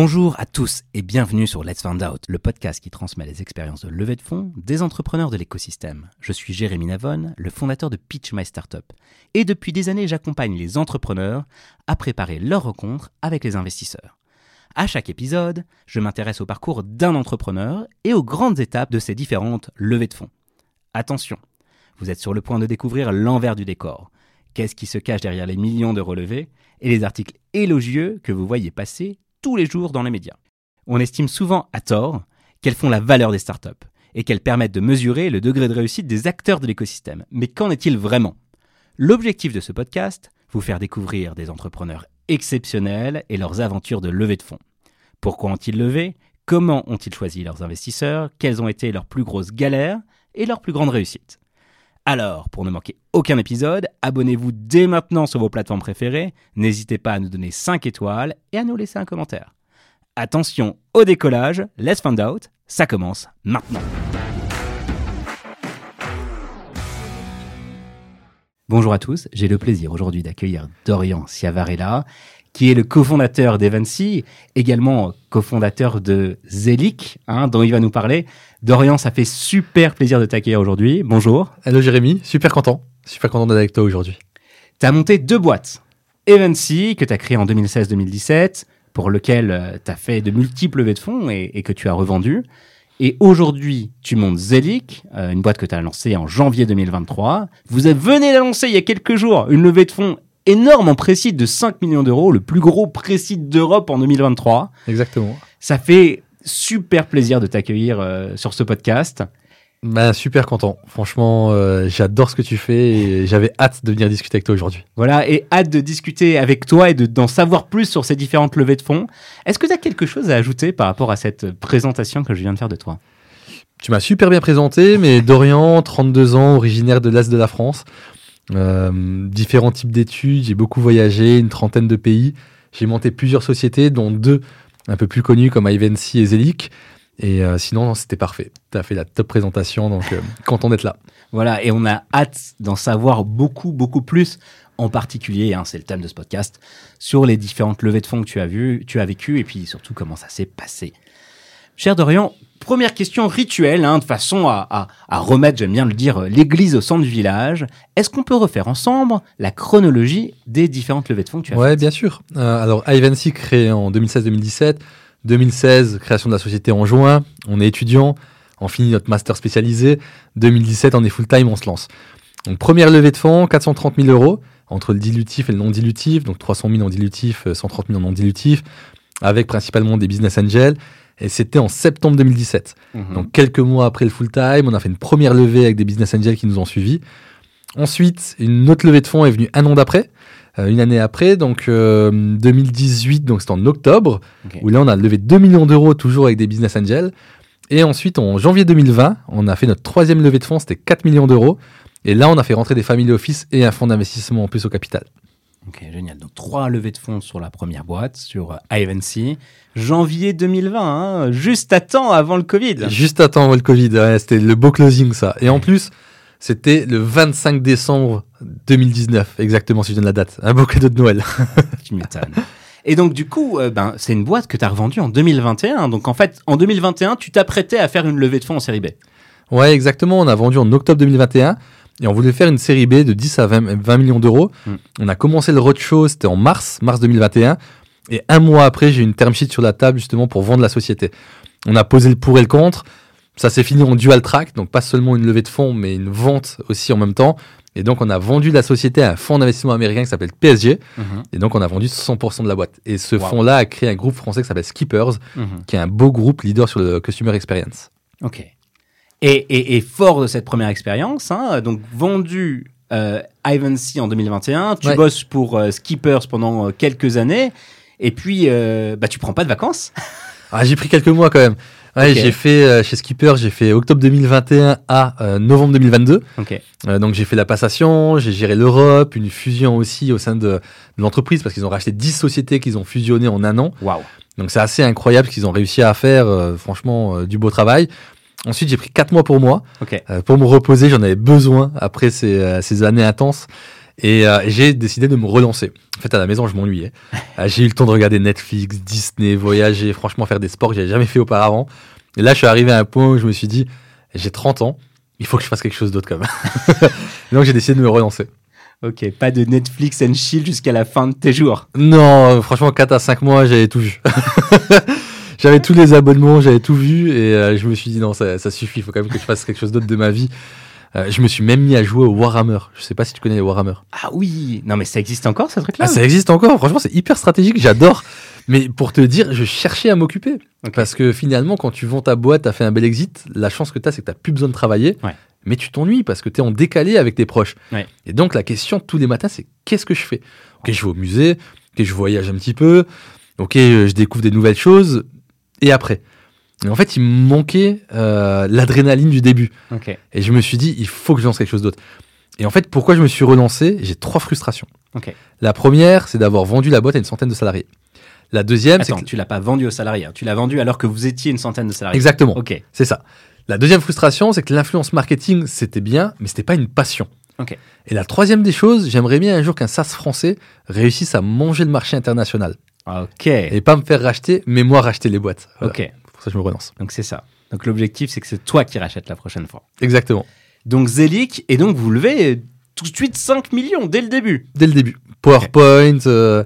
Bonjour à tous et bienvenue sur Let's Find Out, le podcast qui transmet les expériences de levée de fonds des entrepreneurs de l'écosystème. Je suis Jérémy Navon, le fondateur de Pitch My Startup. Et depuis des années, j'accompagne les entrepreneurs à préparer leurs rencontres avec les investisseurs. À chaque épisode, je m'intéresse au parcours d'un entrepreneur et aux grandes étapes de ces différentes levées de fonds. Attention, vous êtes sur le point de découvrir l'envers du décor. Qu'est-ce qui se cache derrière les millions de relevés et les articles élogieux que vous voyez passer tous les jours dans les médias. On estime souvent à tort qu'elles font la valeur des startups et qu'elles permettent de mesurer le degré de réussite des acteurs de l'écosystème. Mais qu'en est-il vraiment? L'objectif de ce podcast, vous faire découvrir des entrepreneurs exceptionnels et leurs aventures de levée de fonds. Pourquoi ont-ils levé? Comment ont-ils choisi leurs investisseurs? Quelles ont été leurs plus grosses galères et leurs plus grandes réussites? Alors, pour ne manquer aucun épisode, abonnez-vous dès maintenant sur vos plateformes préférées, n'hésitez pas à nous donner 5 étoiles et à nous laisser un commentaire. Attention au décollage, let's find out, ça commence maintenant. Bonjour à tous, j'ai le plaisir aujourd'hui d'accueillir Dorian Ciavarella, qui est le cofondateur d'Evancy, également cofondateur de Zelic, hein, dont il va nous parler. Dorian, ça fait super plaisir de t'accueillir aujourd'hui. Bonjour. Hello Jérémy, super content. Super content d'être avec toi aujourd'hui. Tu as monté deux boîtes. Evancy, que tu as créé en 2016-2017, pour lequel euh, tu as fait de multiples levées de fonds et, que tu as revendu. Et aujourd'hui, tu montes Zelic, euh, une boîte que tu as lancée en janvier 2023. Vous venez d'annoncer il y a quelques jours une levée de fonds énorme en précide de 5 millions d'euros, le plus gros précide d'Europe en 2023. Exactement. Ça fait super plaisir de t'accueillir euh, sur ce podcast. Bah, super content. Franchement, euh, j'adore ce que tu fais et j'avais hâte de venir discuter avec toi aujourd'hui. Voilà, et hâte de discuter avec toi et d'en savoir plus sur ces différentes levées de fonds. Est-ce que tu as quelque chose à ajouter par rapport à cette présentation que je viens de faire de toi? Tu m'as super bien présenté, mais Dorian, 32 ans, originaire de l'Est de la France. Euh, différents types d'études, j'ai beaucoup voyagé, une trentaine de pays. J'ai monté plusieurs sociétés, dont deux un peu plus connus comme Ivancy et Zelic. Et euh, sinon, c'était parfait. Tu as fait la top présentation, donc euh, content d'être là. Voilà, et on a hâte d'en savoir beaucoup, beaucoup plus, en particulier, hein, c'est le thème de ce podcast, sur les différentes levées de fonds que tu as vues, tu as vécues, et puis surtout comment ça s'est passé. Cher Dorian, première question rituelle, hein, de façon à, remettre, j'aime bien le dire, l'église au centre du village. Est-ce qu'on peut refaire ensemble la chronologie des différentes levées de fonds que tu as Ouais, bien sûr. Euh, alors, Ivancy créé en 2016-2017. 2016, création de la société en juin. On est étudiant. On finit notre master spécialisé. 2017, on est full-time, on se lance. Donc, première levée de fonds, 430 000 euros entre le dilutif et le non dilutif. Donc, 300 000 en dilutif, 130 000 en non dilutif, avec principalement des business angels. Et c'était en septembre 2017. Mhm. Donc quelques mois après le full time, on a fait une première levée avec des business angels qui nous ont suivis. Ensuite, une autre levée de fonds est venue un an d'après, euh, une année après, donc 2018, euh, donc c'était en octobre, où là on a levé 2 millions d'euros toujours avec des business angels. Et ensuite, en janvier 2020, on a fait notre troisième levée de fonds, c'était 4 millions d'euros. Et là, on a fait rentrer des family office et un fonds d'investissement en plus au capital. Ok, génial. Donc trois levées de fonds sur la première boîte, sur euh, Ivancy. Janvier 2020, hein, juste à temps avant le Covid. Juste à temps avant le Covid, c'était le beau closing ça. Et en plus, c'était le 25 décembre 2019, exactement si je donne la date. Un beau cadeau de Noël. tu m'étonnes. Et donc du coup, euh, ben, c'est une boîte que tu as revendue en 2021. Donc en fait, en 2021, tu t'apprêtais à faire une levée de fonds en série B. Ouais, exactement. On a vendu en octobre 2021. Et on voulait faire une série B de 10 à 20, millions d'euros. Mm. On a commencé le roadshow, c'était en mars, mars 2021. Et un mois après, j'ai une term sheet sur la table justement pour vendre la société. On a posé le pour et le contre. Ça s'est fini en dual track, donc pas seulement une levée de fonds, mais une vente aussi en même temps. Et donc, on a vendu la société à un fonds d'investissement américain qui s'appelle PSG. Mm-hmm. Et donc, on a vendu 100% de la boîte. Et ce fonds-là a créé un groupe français qui s'appelle Skippers, mm-hmm. qui est un beau groupe leader sur le customer experience. Ok. Et, fort de cette première expérience, hein, donc vendu euh, Ivancy en 2021, tu bosses pour euh, Skippers pendant euh, quelques années, et puis euh, bah tu prends pas de vacances. ah, j'ai pris quelques mois quand même. Ouais, j'ai fait euh, chez Skipper, j'ai fait octobre 2021 à novembre 2022. Okay. donc j'ai fait la passation, j'ai géré l'Europe, une fusion aussi au sein de, de l'entreprise parce qu'ils ont racheté 10 sociétés qu'ils ont fusionnées en un an. Waouh. Donc c'est assez incroyable ce qu'ils ont réussi à faire, franchement du beau travail. Ensuite, j'ai pris quatre mois pour moi. Euh, pour me reposer, j'en avais besoin après ces, euh, ces, années intenses. Et euh, j'ai décidé de me relancer. En fait, à la maison, je m'ennuyais. J'ai eu le temps de regarder Netflix, Disney, voyager, franchement, faire des sports que j'avais jamais fait auparavant. Et là, je suis arrivé à un point où je me suis dit, j'ai 30 ans, il faut que je fasse quelque chose d'autre quand même. donc, j'ai décidé de me relancer. Ok, pas de Netflix and chill jusqu'à la fin de tes jours. Non, franchement, 4 à 5 mois, j'avais tout vu. j'avais tous les abonnements, j'avais tout vu. Et euh, je me suis dit, non, ça, ça suffit, il faut quand même que je fasse quelque chose d'autre de ma vie. Euh, je me suis même mis à jouer au Warhammer. Je sais pas si tu connais les Warhammer. Ah oui, non mais ça existe encore ce truc-là Ah, ça existe encore. Franchement, c'est hyper stratégique. J'adore. Mais pour te dire, je cherchais à m'occuper. Parce que finalement, quand tu vends ta boîte, tu as fait un bel exit, la chance que tu as, c'est que tu plus besoin de travailler. Ouais. Mais tu t'ennuies parce que tu es en décalé avec tes proches. Ouais. Et donc, la question tous les matins, c'est qu'est-ce que je fais? Ok, je vais au musée, ok, je voyage un petit peu, ok, euh, je découvre des nouvelles choses. Et après en fait, il me manquait euh, l'adrénaline du début. Et je me suis dit, il faut que je lance quelque chose d'autre. Et en fait, pourquoi je me suis relancé? J'ai trois frustrations. La première, c'est d'avoir vendu la boîte à une centaine de salariés. La deuxième, c'est que... tu l'as pas vendu aux salariés, hein. tu l'as vendu alors que vous étiez une centaine de salariés. Exactement, Ok, c'est ça. La deuxième frustration, c'est que l'influence marketing, c'était bien, mais c'était pas une passion. Ok. Et la troisième des choses, j'aimerais bien un jour qu'un SaaS français réussisse à manger le marché international. Ok, Et pas me faire racheter, mais moi racheter les boîtes. Voilà. ok. Pour ça, je me relance. Donc c'est ça. Donc l'objectif, c'est que c'est toi qui rachètes la prochaine fois. Exactement. Donc Zelic, et donc vous levez tout de suite 5 millions dès le début. Dès le début. PowerPoint, euh,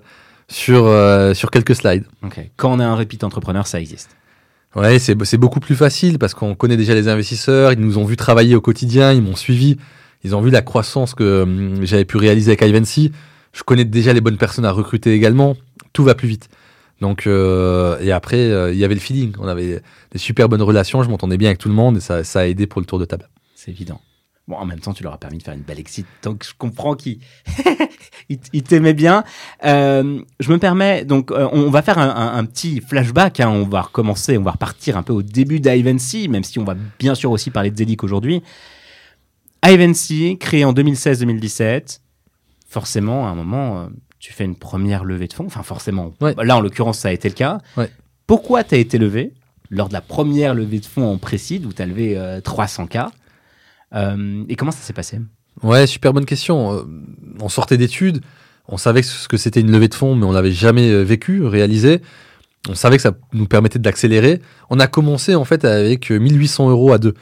sur, euh, sur quelques slides. Ok. Quand on est un repeat entrepreneur, ça existe. Ouais, c'est c'est beaucoup plus facile parce qu'on connaît déjà les investisseurs, ils nous ont vu travailler au quotidien, ils m'ont suivi, ils ont vu la croissance que hum, j'avais pu réaliser avec Ivancy. Je connais déjà les bonnes personnes à recruter également, tout va plus vite. Donc, euh, et après, euh, il y avait le feeling, on avait des super bonnes relations, je m'entendais bien avec tout le monde et ça, a aidé pour le tour de table. C'est évident. Bon, en même temps, tu leur as permis de faire une belle exit. Donc, je comprends qu'ils ils ils t'aimaient bien. Euh, je me permets, donc, on va faire un, petit flashback. hein. On va recommencer, on va repartir un peu au début d'Ivancy, même si on va bien sûr aussi parler de Zelic aujourd'hui. Ivancy, créé en 2016-2017. Forcément, à un moment, tu fais une première levée de fonds. Enfin, forcément. Ouais. Là, en l'occurrence, ça a été le cas. Ouais. Pourquoi tu as été levé lors de la première levée de fonds en précide où tu as levé euh, 300K Euh, Et comment ça s'est passé? Ouais, super bonne question. Euh, On sortait d'études, on savait ce que c'était une levée de fonds, mais on l'avait jamais euh, vécu, réalisé. On savait que ça nous permettait d'accélérer. On a commencé en fait avec euh, 1800 euros à deux.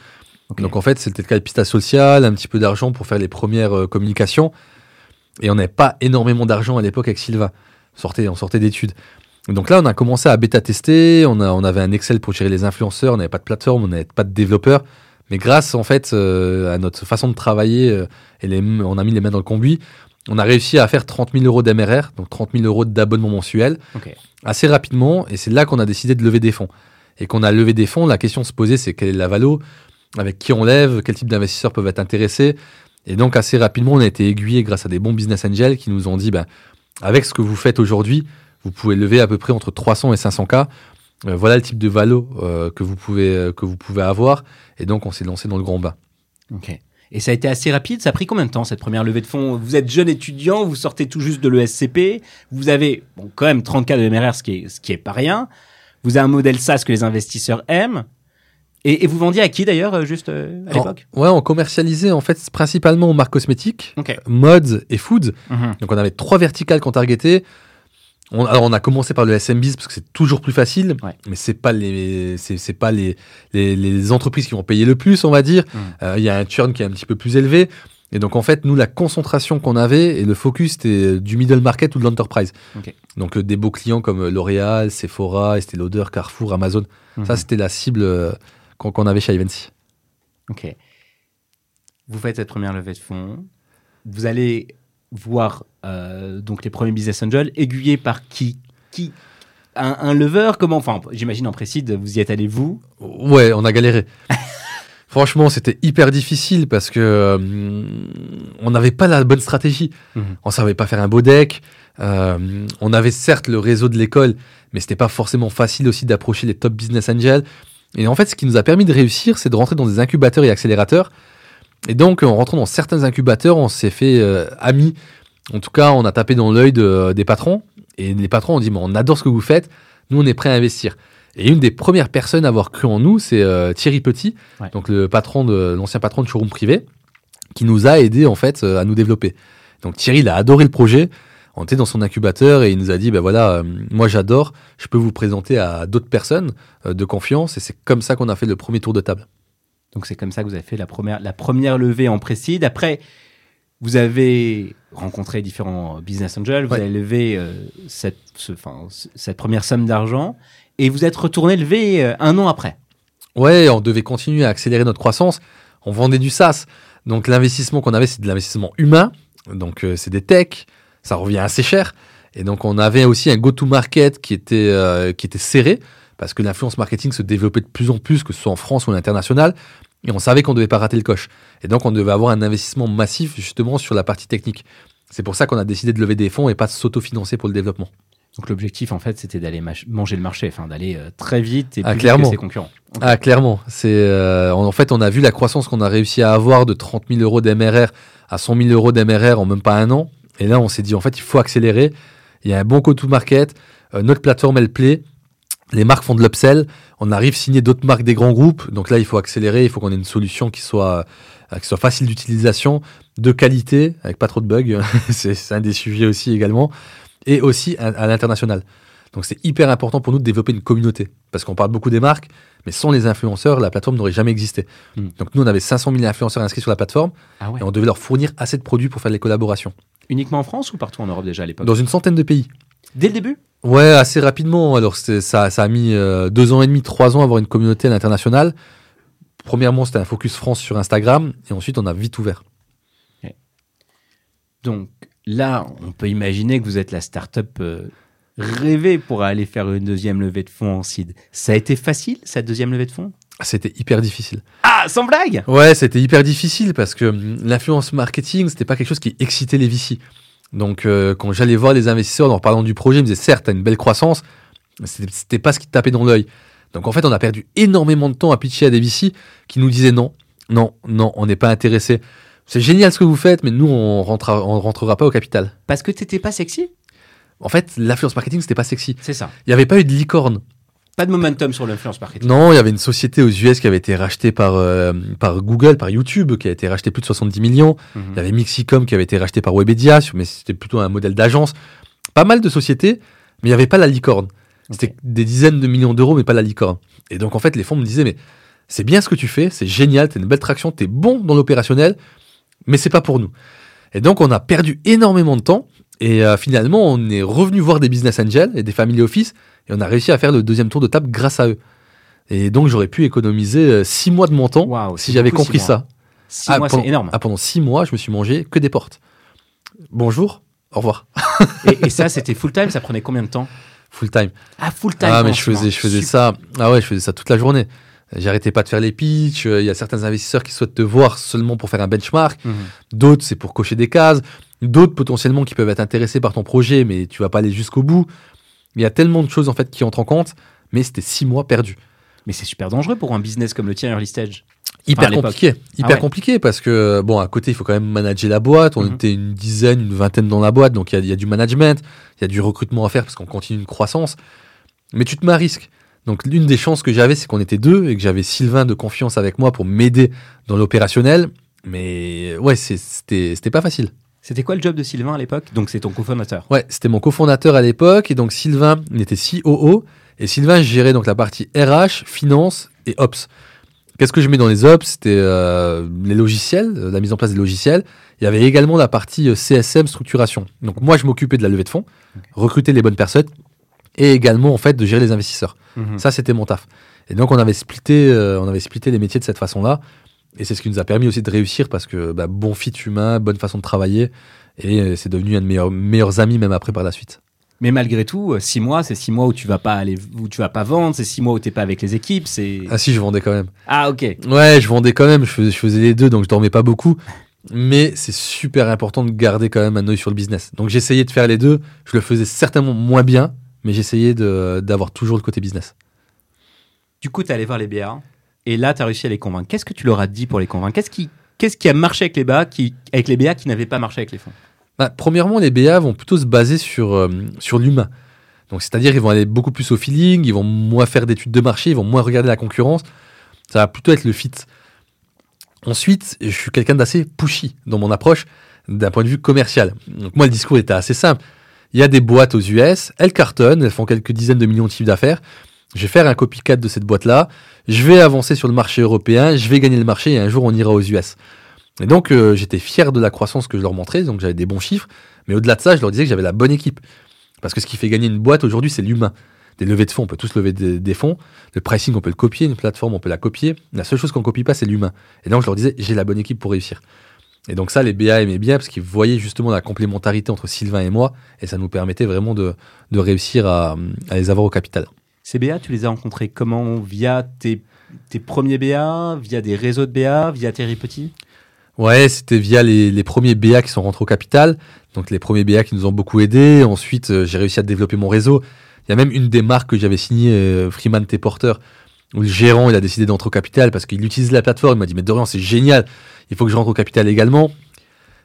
Donc en fait, c'était le capital social, un petit peu d'argent pour faire les premières euh, communications. Et on n'avait pas énormément d'argent à l'époque avec Silva. On sortait, on sortait d'études. Donc là, on a commencé à bêta-tester. On, avait un Excel pour gérer les influenceurs. On n'avait pas de plateforme, on n'avait pas de développeurs. Mais grâce en fait euh, à notre façon de travailler euh, et les, on a mis les mains dans le conduit, on a réussi à faire 30 000 euros d'MRR, donc 30 000 euros d'abonnement mensuel, assez rapidement. Et c'est là qu'on a décidé de lever des fonds. Et qu'on a levé des fonds, la question se posait, c'est quelle est la valo, avec qui on lève, quel type d'investisseurs peuvent être intéressés. Et donc assez rapidement, on a été aiguillé grâce à des bons business angels qui nous ont dit, ben, avec ce que vous faites aujourd'hui, vous pouvez lever à peu près entre 300 et 500 k. Euh, voilà le type de valo euh, que vous pouvez euh, que vous pouvez avoir. Et donc on s'est lancé dans le grand bain. Ok. Et ça a été assez rapide. Ça a pris combien de temps cette première levée de fonds? Vous êtes jeune étudiant, vous sortez tout juste de l'ESCP, vous avez bon, quand même 30 k de MRR, ce qui est, ce qui est pas rien. Vous avez un modèle SaaS que les investisseurs aiment. Et, et vous vendiez à qui d'ailleurs, euh, juste euh, à l'époque? Ouais, on commercialisait en fait principalement aux marques cosmétiques, Ok. modes et food. Mhm. Donc on avait trois verticales qu'on targetait. On, alors on a commencé par le SMBs parce que c'est toujours plus facile, Ouais. mais c'est pas les c'est pas les, les les entreprises qui vont payer le plus, on va dire. Mhm. Euh, Il y a un churn qui est un petit peu plus élevé. Et donc en fait, nous la concentration qu'on avait et le focus c'était du middle market ou de l'enterprise. Donc euh, des beaux clients comme L'Oréal, Sephora, Estée Lauder, Carrefour, Amazon. Ça Mhm. c'était la cible qu'on avait chez Ivancy. Ok. Vous faites cette première levée de fonds. Vous allez voir euh, donc les premiers business angels aiguillés par qui? Qui? Un, un lever Comment? Enfin, j'imagine en précide, vous y êtes allé vous? Ouais, on a galéré. Franchement, c'était hyper difficile parce que euh, on n'avait pas la bonne stratégie. Mhm. On savait pas faire un beau deck. Euh, on avait certes le réseau de l'école, mais c'était pas forcément facile aussi d'approcher les top business angels. Et en fait, ce qui nous a permis de réussir, c'est de rentrer dans des incubateurs et accélérateurs. Et donc, en rentrant dans certains incubateurs, on s'est fait euh, amis. En tout cas, on a tapé dans l'œil de- des patrons. Et les patrons ont dit, mais on adore ce que vous faites. Nous, on est prêts à investir. Et une des premières personnes à avoir cru en nous, c'est euh, Thierry Petit, Ouais. donc le patron de l'ancien patron de showroom privé, qui nous a aidé en fait euh, à nous développer. Donc Thierry, il a adoré le projet. On était dans son incubateur et il nous a dit, ben voilà, euh, moi j'adore, je peux vous présenter à d'autres personnes euh, de confiance. Et c'est comme ça qu'on a fait le premier tour de table. Donc c'est comme ça que vous avez fait la première, la première levée en précide. Après, vous avez rencontré différents business angels, vous Ouais. avez levé euh, cette, ce- cette première somme d'argent et vous êtes retourné lever un an après. Ouais, on devait continuer à accélérer notre croissance. On vendait du SaaS. Donc l'investissement qu'on avait, c'est de l'investissement humain. Donc euh, c'est des techs. Ça revient assez cher. Et donc on avait aussi un go-to-market qui était, euh, qui était serré parce que l'influence marketing se développait de plus en plus, que ce soit en France ou à l'international. Et on savait qu'on ne devait pas rater le coche. Et donc on devait avoir un investissement massif justement sur la partie technique. C'est pour ça qu'on a décidé de lever des fonds et pas de s'autofinancer pour le développement. Donc l'objectif en fait c'était d'aller manger le marché, enfin d'aller euh, très vite et Ah, plus vite clairement. que ses concurrents. Ah, clairement. C'est euh, en fait, on a vu la croissance qu'on a réussi à avoir de 30 000 euros d'MRR à 100 000 euros d'MRR en même pas un an. Et là, on s'est dit, en fait, il faut accélérer. Il y a un bon go-to-market. Euh, notre plateforme, elle plaît. Les marques font de l'upsell. On arrive à signer d'autres marques des grands groupes. Donc là, il faut accélérer. Il faut qu'on ait une solution qui soit, euh, qui soit facile d'utilisation, de qualité, avec pas trop de bugs. c'est un des sujets aussi également. Et aussi à, à l'international. Donc c'est hyper important pour nous de développer une communauté. Parce qu'on parle beaucoup des marques, mais sans les influenceurs, la plateforme n'aurait jamais existé. Mm. Donc nous, on avait 500 000 influenceurs inscrits sur la plateforme Ah ouais. et on devait leur fournir assez de produits pour faire les collaborations. Uniquement en France ou partout en Europe déjà à l'époque Dans une centaine de pays. Dès le début? Ouais, assez rapidement. Alors ça, ça a mis euh, deux ans et demi, trois ans à avoir une communauté à l'international. Premièrement, c'était un focus France sur Instagram et ensuite on a vite ouvert. Donc là, on peut imaginer que vous êtes la start-up euh, rêvée pour aller faire une deuxième levée de fonds en seed. Ça a été facile, cette deuxième levée de fonds? C'était hyper difficile. Ah, sans blague Ouais, c'était hyper difficile parce que hum, l'influence marketing, c'était pas quelque chose qui excitait les VC. Donc, euh, quand j'allais voir les investisseurs en leur parlant du projet, ils me disaient certes, t'as une belle croissance, mais c'était c'était pas ce qui te tapait dans l'œil. Donc, en fait, on a perdu énormément de temps à pitcher à des VC qui nous disaient non, non, non, on n'est pas intéressé. C'est génial ce que vous faites, mais nous, on rentrera, on rentrera pas au capital. Parce que t'étais pas sexy? En fait, l'influence marketing, c'était pas sexy. C'est ça. Il n'y avait pas eu de licorne. Pas de momentum sur l'influence marketing. Non, il y avait une société aux US qui avait été rachetée par, euh, par Google, par YouTube, qui a été rachetée plus de 70 millions. Mhm. Il y avait Mixicom qui avait été racheté par Webedia, mais c'était plutôt un modèle d'agence. Pas mal de sociétés, mais il n'y avait pas la licorne. C'était des dizaines de millions d'euros, mais pas la licorne. Et donc, en fait, les fonds me disaient, mais c'est bien ce que tu fais, c'est génial, t'as une belle traction, t'es bon dans l'opérationnel, mais c'est pas pour nous. Et donc, on a perdu énormément de temps. Et euh, finalement, on est revenu voir des business angels et des family office, et on a réussi à faire le deuxième tour de table grâce à eux. Et donc, j'aurais pu économiser euh, six mois de mon temps si j'avais compris six ça. Six Ah, mois, pendant- c'est énorme. Ah, pendant six mois, je me suis mangé que des portes. Bonjour, au revoir. Et, et ça, c'était full time, ça prenait combien de temps? Full time. Ah, full time. Ah, mais je faisais, je faisais Super. ça. Ah ouais, je faisais ça toute la journée. J'arrêtais pas de faire les pitchs. euh, Il y a certains investisseurs qui souhaitent te voir seulement pour faire un benchmark. Mhm. D'autres, c'est pour cocher des cases. D'autres, potentiellement, qui peuvent être intéressés par ton projet, mais tu vas pas aller jusqu'au bout. Il y a tellement de choses, en fait, qui entrent en compte. Mais c'était six mois perdus. Mais c'est super dangereux pour un business comme le tien, Early Stage. Hyper compliqué. Hyper Ah ouais. compliqué parce que, bon, à côté, il faut quand même manager la boîte. On Mhm. était une dizaine, une vingtaine dans la boîte. Donc, il y a- il y, a du management, il y a du recrutement à faire parce qu'on continue une croissance. Mais tu te mets à risque. Donc, l'une des chances que j'avais, c'est qu'on était deux et que j'avais Sylvain de confiance avec moi pour m'aider dans l'opérationnel. Mais ouais, c'était pas facile. C'était quoi le job de Sylvain à l'époque? Donc, c'est ton cofondateur. Ouais, c'était mon cofondateur à l'époque et donc Sylvain, il était COO et Sylvain gérait donc la partie RH, finance et ops. Qu'est-ce que je mets dans les ops? C'était euh, les logiciels, euh, la mise en place des logiciels. Il y avait également la partie euh, CSM structuration. Donc moi, je m'occupais de la levée de fonds, recruter les bonnes personnes et également en fait de gérer les investisseurs. Mhm. Ça, c'était mon taf. Et donc on avait splitté, euh, on avait splitté les métiers de cette façon-là. Et c'est ce qui nous a permis aussi de réussir parce que bah, bon fit humain, bonne façon de travailler. Et euh, c'est devenu un de mes meilleurs, meilleurs amis même après par la suite. Mais malgré tout, euh, six mois, c'est six mois où tu vas pas aller, où tu vas pas vendre, c'est six mois où t'es pas avec les équipes, c'est. Ah si, je vendais quand même. Ah ok. Ouais, je vendais quand même, je faisais, je faisais les deux, donc je dormais pas beaucoup. Mais c'est super important de garder quand même un œil sur le business. Donc j'essayais de faire les deux. Je le faisais certainement moins bien, mais j'essayais d'avoir toujours le côté business. Du coup, t'es allé voir les BA et là, t'as réussi à les convaincre. Qu'est-ce que tu leur as dit pour les convaincre? Qu'est-ce qui, a marché avec les BA qui, avec les BA qui n'avaient pas marché avec les fonds? Bah, premièrement, les BA vont plutôt se baser sur, euh, sur l'humain. Donc c'est-à-dire ils vont aller beaucoup plus au feeling, ils vont moins faire d'études de marché, ils vont moins regarder la concurrence. Ça va plutôt être le fit. Ensuite, je suis quelqu'un d'assez pushy dans mon approche. d'un point de vue commercial. Donc moi, le discours était assez simple. Il y a des boîtes aux US, elles cartonnent, elles font quelques dizaines de millions de chiffres d'affaires. Je vais faire un copycat de cette boîte-là, je vais avancer sur le marché européen, je vais gagner le marché et un jour on ira aux US. Et donc euh, j'étais fier de la croissance que je leur montrais, donc j'avais des bons chiffres, mais au-delà de ça, je leur disais que j'avais la bonne équipe. Parce que ce qui fait gagner une boîte aujourd'hui, c'est l'humain. Des levées de fonds, on peut tous lever des, fonds. Le pricing, on peut le copier. Une plateforme, on peut la copier. La seule chose qu'on copie pas, c'est l'humain. Et donc, je leur disais, j'ai la bonne équipe pour réussir. Et donc, ça, les BA aimaient bien parce qu'ils voyaient justement la complémentarité entre Sylvain et moi. Et ça nous permettait vraiment de, réussir à les avoir au capital. Ces BA, tu les as rencontrés comment? Via tes, premiers BA Via des réseaux de BA Via Terry Petit? Ouais, c'était via les, les premiers BA qui sont rentrés au capital. Donc, les premiers BA qui nous ont beaucoup aidés. Ensuite, euh, j'ai réussi à développer mon réseau. Il y a même une des marques que j'avais signée, euh, Freeman T. Porter, où le gérant il a décidé d'entrer au capital parce qu'il utilise la plateforme. Il m'a dit Mais Dorian, c'est génial, il faut que je rentre au capital également.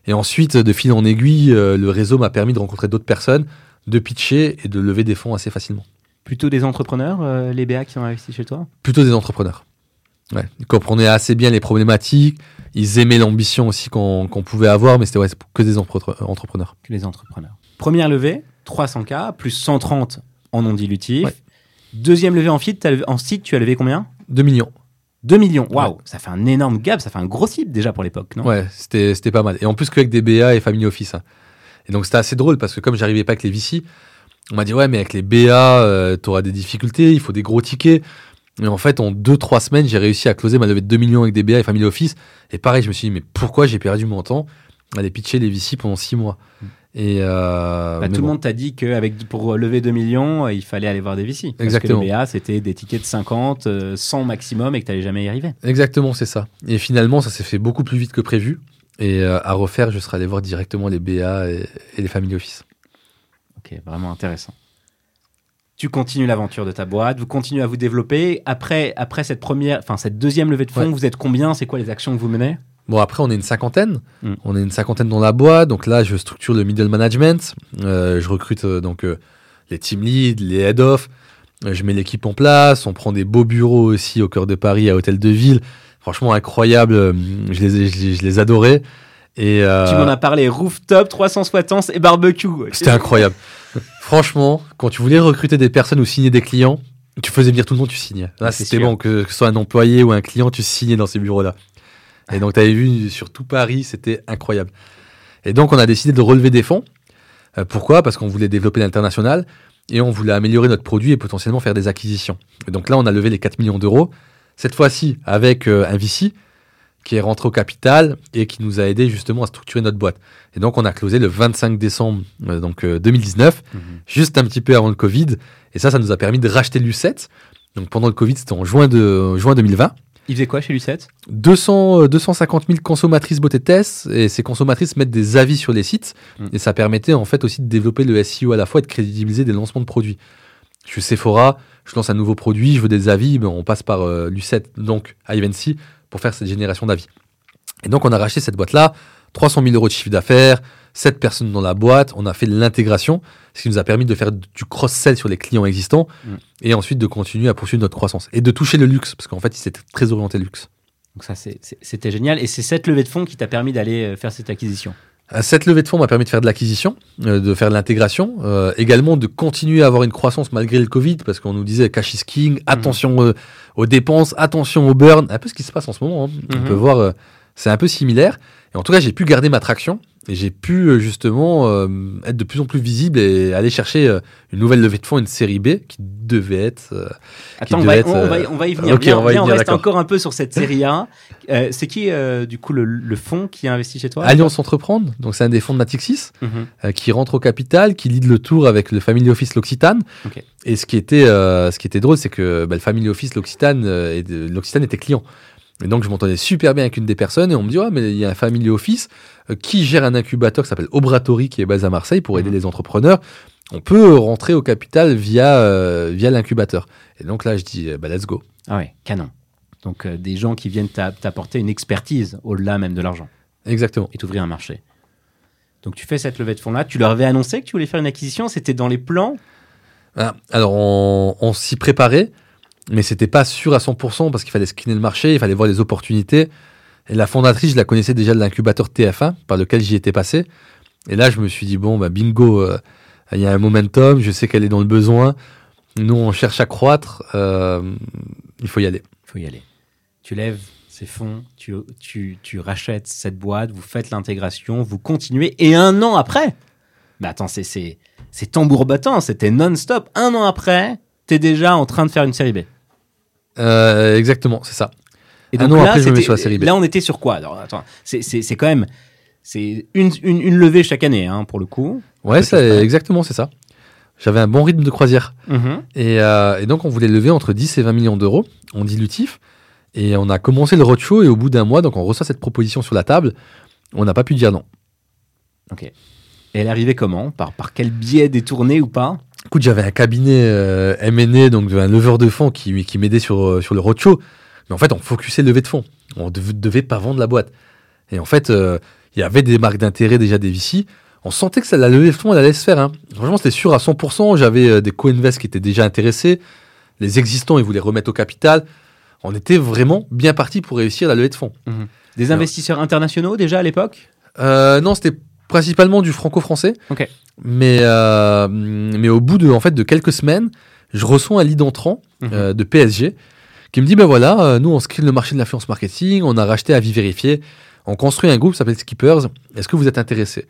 Et ensuite, de fil en aiguille, euh, le réseau m'a permis de rencontrer d'autres personnes, de pitcher et de lever des fonds assez facilement. Plutôt des entrepreneurs, euh, les BA qui ont investi chez toi? Plutôt des entrepreneurs. Ouais. Ils comprenaient assez bien les problématiques, ils aimaient l'ambition aussi qu'on pouvait avoir, mais c'était ouais, que des empre- entrepreneurs. Que les entrepreneurs. Première levée, 300K, plus 130 en non dilutif. Ouais. Deuxième levée en site, en site, tu as levé combien? 2 millions. 2 millions. Waouh, ça fait un énorme gap, ça fait un gros cible déjà pour l'époque, non? Ouais, c'était c'était pas mal. Et en plus qu'avec des BA et Family Office. hein. Et donc c'était assez drôle parce que comme j'arrivais pas avec les VC, on m'a dit ouais mais avec les BA, euh, t'auras des difficultés, il faut des gros tickets. Et en fait, en 2-3 semaines, j'ai réussi à closer ma levée de 2 millions avec des BA et Family Office. Et pareil, je me suis dit mais pourquoi j'ai perdu mon temps à aller pitcher les VC pendant 6 mois Et euh, Bah, mais tout le monde t'a dit que avec, pour lever 2 millions, euh, il fallait aller voir des VC. Parce Exactement. que les BA, c'était des tickets de 50, euh, 100 maximum et que t'allais jamais y arriver. Exactement, c'est ça. Et finalement, ça s'est fait beaucoup plus vite que prévu. Et euh, à refaire, je serais allé voir directement les BA et, et les Family Office. Ok, vraiment intéressant. Tu continues l'aventure de ta boîte, vous continuez à vous développer. Après, après cette première, enfin cette deuxième levée de fonds, Ouais. vous êtes combien? C'est quoi les actions que vous menez? Bon, après, on est une cinquantaine. Mm. On est une cinquantaine dans la boîte. Donc là, je structure le middle management. Euh, je recrute euh, donc euh, les team leads, les head off. Je mets l'équipe en place. On prend des beaux bureaux aussi au cœur de Paris, à Hôtel de Ville. Franchement, incroyable. Je les, je les, je les adorais. Et euh, Tu m'en as parlé, rooftop, 360 et barbecue. c'était incroyable. Franchement, quand tu voulais recruter des personnes ou signer des clients, tu faisais venir tout le monde, tu signais. Là, c'était bon, que, que ce soit un employé ou un client, tu signais dans ces bureaux-là. Et donc, tu avais vu sur tout Paris, c'était incroyable. Et donc, on a décidé de relever des fonds. Euh, pourquoi? Parce qu'on voulait développer l'international et on voulait améliorer notre produit et potentiellement faire des acquisitions. Et donc là, on a levé les 4 millions d'euros. Cette fois-ci, avec euh, un VC qui est rentré au capital et qui nous a aidé justement à structurer notre boîte. Et donc, on a closé le 25 décembre euh, donc, euh, 2019 Mhm. juste un petit peu avant le Covid. Et ça, ça nous a permis de racheter l'U7. Donc pendant le Covid, c'était en juin, de, juin 2020. Il faisait quoi chez Lucette 200, euh, 250 000 consommatrices beauté test et ces consommatrices mettent des avis sur les sites Mm. et ça permettait en fait aussi de développer le SEO à la fois et de crédibiliser des lancements de produits. Je suis Sephora, je lance un nouveau produit, je veux des avis, ben on passe par euh, Lucette, donc Ivancy, pour faire cette génération d'avis. Et donc on a racheté cette boîte-là, 300 000 euros de chiffre d'affaires, 7 personnes dans la boîte, on a fait l'intégration, ce qui nous a permis de faire du cross-sell sur les clients existants Mm. et ensuite de continuer à poursuivre notre croissance et de toucher le luxe, parce qu'en fait, il s'était très orienté luxe. Donc ça, c'était génial. Et c'est cette levée de fonds qui t'a permis d'aller euh, faire cette acquisition. Euh, Cette levée de fonds m'a permis de faire de l'acquisition, euh, de faire de l'intégration, euh, également de continuer à avoir une croissance malgré le Covid, parce qu'on nous disait cash is king, attention euh, aux dépenses, attention au burn, un peu ce qui se passe en ce moment. hein. On Mhm. peut voir, c'est un peu similaire. Et en tout cas, j'ai pu garder ma traction et j'ai pu euh, justement euh, être de plus en plus visible et aller chercher euh, une nouvelle levée de fonds, une série B qui devait être. euh, Attends, on va, être, on, on va, on va y venir. ok, Viens, on va y viens, venir, reste encore un peu sur cette série A. C'est qui, du coup, le, le fonds qui a investi chez toi? Alliance Entreprendre, donc c'est un des fonds de Natixis. Euh, qui rentre au capital, qui lead le tour avec le Family Office L'Occitane. Et ce qui était, ce qui était drôle, c'est que bah, le Family Office L'Occitane L'Occitane était client. Et donc je m'entendais super bien avec une des personnes et on me dit ouais mais il y a un Family Office euh, qui gère un incubateur qui s'appelle Obratory qui est basé à Marseille pour aider Mhm. les entrepreneurs. On peut rentrer au capital via euh, via l'incubateur. Et donc là je dis euh, bah, let's go. Ah ouais, canon. Donc euh, des gens qui viennent t'a- t'apporter une expertise au-delà même de l'argent Exactement. et t'ouvrir un marché. Donc tu fais cette levée de fonds-là. Tu leur avais annoncé que tu voulais faire une acquisition? C'était dans les plans? Ah, alors, on, on s'y préparait, mais c'était pas sûr à 100% parce qu'il fallait screener le marché, il fallait voir les opportunités. Et la fondatrice, je la connaissais déjà de l'incubateur TF1 par lequel j'y étais passé. Et là, je me suis dit, bon, bah, bingo, euh, il y a un momentum, je sais qu'elle est dans le besoin. Nous, on cherche à croître, euh, il faut y aller. Il faut y aller. Tu lèves ces fonds, tu, tu, tu rachètes cette boîte, vous faites l'intégration, vous continuez, et un an après, mais attends, c'est tambour battant, c'était non-stop. Un an après, t'es déjà en train de faire une série B. Euh, exactement, c'est ça. Et Un donc an là, après, je me mets sur la série B. Là, on était sur quoi Alors, attends, c'est, c'est, c'est quand même c'est une, une, une levée chaque année, hein, pour le coup. Ouais, près. exactement, c'est ça. J'avais un bon rythme de croisière. Et, euh, et donc, on voulait lever entre 10 et 20 millions d'euros en dilutif. Et on a commencé le roadshow et au bout d'un mois, donc on reçoit cette proposition sur la table. On n'a pas pu dire non. Ok. Et elle arrivait comment? Par, par quel biais détourné ou pas? Écoute, j'avais un cabinet euh, M&A, donc un leveur de fonds qui, qui m'aidait sur, euh, sur le roadshow. Mais en fait, on focusait le levée de fonds. On ne devait pas vendre la boîte. Et en fait, euh, il y avait des marques d'intérêt déjà des VC. On sentait que ça, la levée de fonds, elle allait se faire. hein. Franchement, c'était sûr à 100%. J'avais euh, des co-invest qui étaient déjà intéressés. Les existants, ils voulaient remettre au capital. On était vraiment bien parti pour réussir la levée de fonds. Des investisseurs internationaux déjà à l'époque? Non, c'était principalement du franco-français. Mais, euh, mais au bout de, en fait, de quelques semaines, je reçois un lead entrant Mhm. euh, de PSG qui me dit ben voilà, euh, nous on screen le marché de l'influence marketing, on a racheté à vie vérifier, on construit un groupe qui s'appelle Skippers, est-ce que vous êtes intéressé?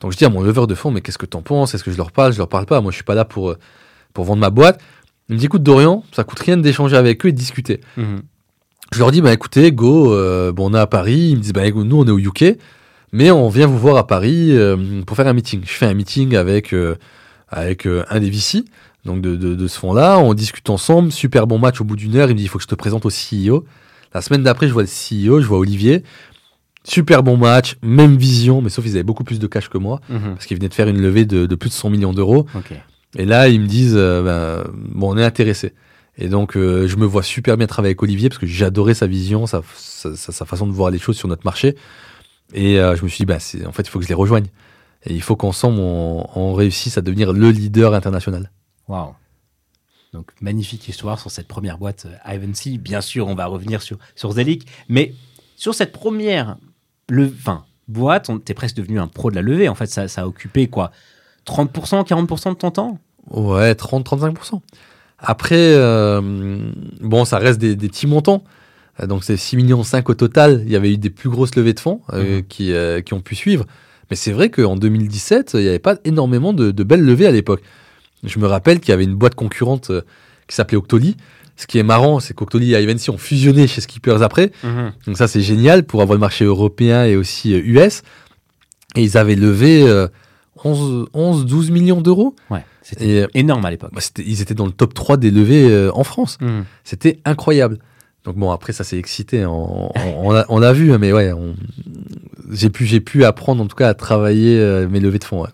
Donc je dis à mon leveur de fonds mais qu'est-ce que t'en penses? Est-ce que je leur parle? Je leur parle pas, moi je suis pas là pour, pour vendre ma boîte. Il me dit écoute Dorian, ça coûte rien d'échanger avec eux et de discuter. Je leur dis, bah écoutez, go, bon, on est à Paris. Ils me disent, bah nous on est au UK, mais on vient vous voir à Paris euh, pour faire un meeting. Je fais un meeting avec, euh, avec euh, un des VC, donc de, de, de ce fonds-là. On discute ensemble, super bon match au bout d'une heure. Il me dit, il faut que je te présente au CEO. La semaine d'après, je vois le CEO, je vois Olivier. Super bon match, même vision, mais sauf qu'ils avaient beaucoup plus de cash que moi, parce qu'ils venaient de faire une levée de, de plus de 100 millions d'euros. Et là, ils me disent, ben, bon, on est intéressé. Et donc, euh, je me vois super bien travailler avec Olivier parce que j'adorais sa vision, sa, sa, sa- sa façon de voir les choses sur notre marché. Et euh, je me suis dit, bah, en fait, il faut que je les rejoigne. Et il faut qu'ensemble, on, on réussisse à devenir le leader international. Waouh. Donc, magnifique histoire sur cette première boîte euh, Ivancy. Bien sûr, on va revenir sur, sur Zelig. Mais sur cette première le, enfin, boîte, on- t'es presque devenu un pro de la levée. En fait, ça, ça a occupé quoi? 30%, 40% de ton temps? Ouais, 30-35%. Après, euh, bon, ça reste des, des petits montants. Euh, Donc, c'est 6 millions 5 au total. Il y avait eu des plus grosses levées de fonds euh, Mhm. qui, euh, qui ont pu suivre. Mais c'est vrai qu'en 2017, il n'y avait pas énormément de, de belles levées à l'époque. Je me rappelle qu'il y avait une boîte concurrente qui s'appelait Octoly. Ce qui est marrant, c'est qu'Octoly et Ivancy ont fusionné chez Skippers après. Donc ça, c'est génial pour avoir le marché européen et aussi US. Et ils avaient levé euh, 11, 11 12 millions d'euros. Ouais, c'était énorme à l'époque. bah, ils étaient dans le top 3 des levées en France. C'était incroyable. Donc bon, après, ça s'est excité. On, on, on l'a vu, hein, mais ouais, j'ai pu, j'ai pu apprendre en tout cas à travailler euh, mes levées de fonds. ouais.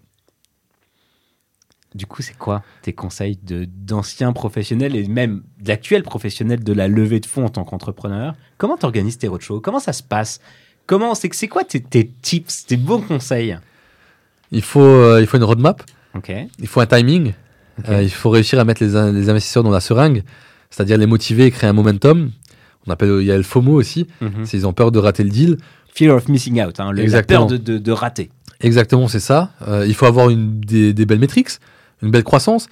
Du coup, c'est quoi tes conseils d'anciens professionnels et même d'actuels professionnels de la levée de fonds en tant qu'entrepreneur? Comment tu organises tes roadshows Comment ça se passe? Comment c'est, c'est quoi tes, tes tips, tes bons conseils? Il faut, euh, il faut une roadmap, Ok. il faut un timing, euh, il faut réussir à mettre les, in- les investisseurs dans la seringue, c'est-à-dire les motiver et créer un momentum. On appelle, il y a le FOMO aussi, Mhm. s'ils ont peur de rater le deal. Fear of missing out, hein, le- la peur de, de, de rater. Exactement, c'est ça. Euh, il faut avoir une, des, des belles métriques, une belle croissance.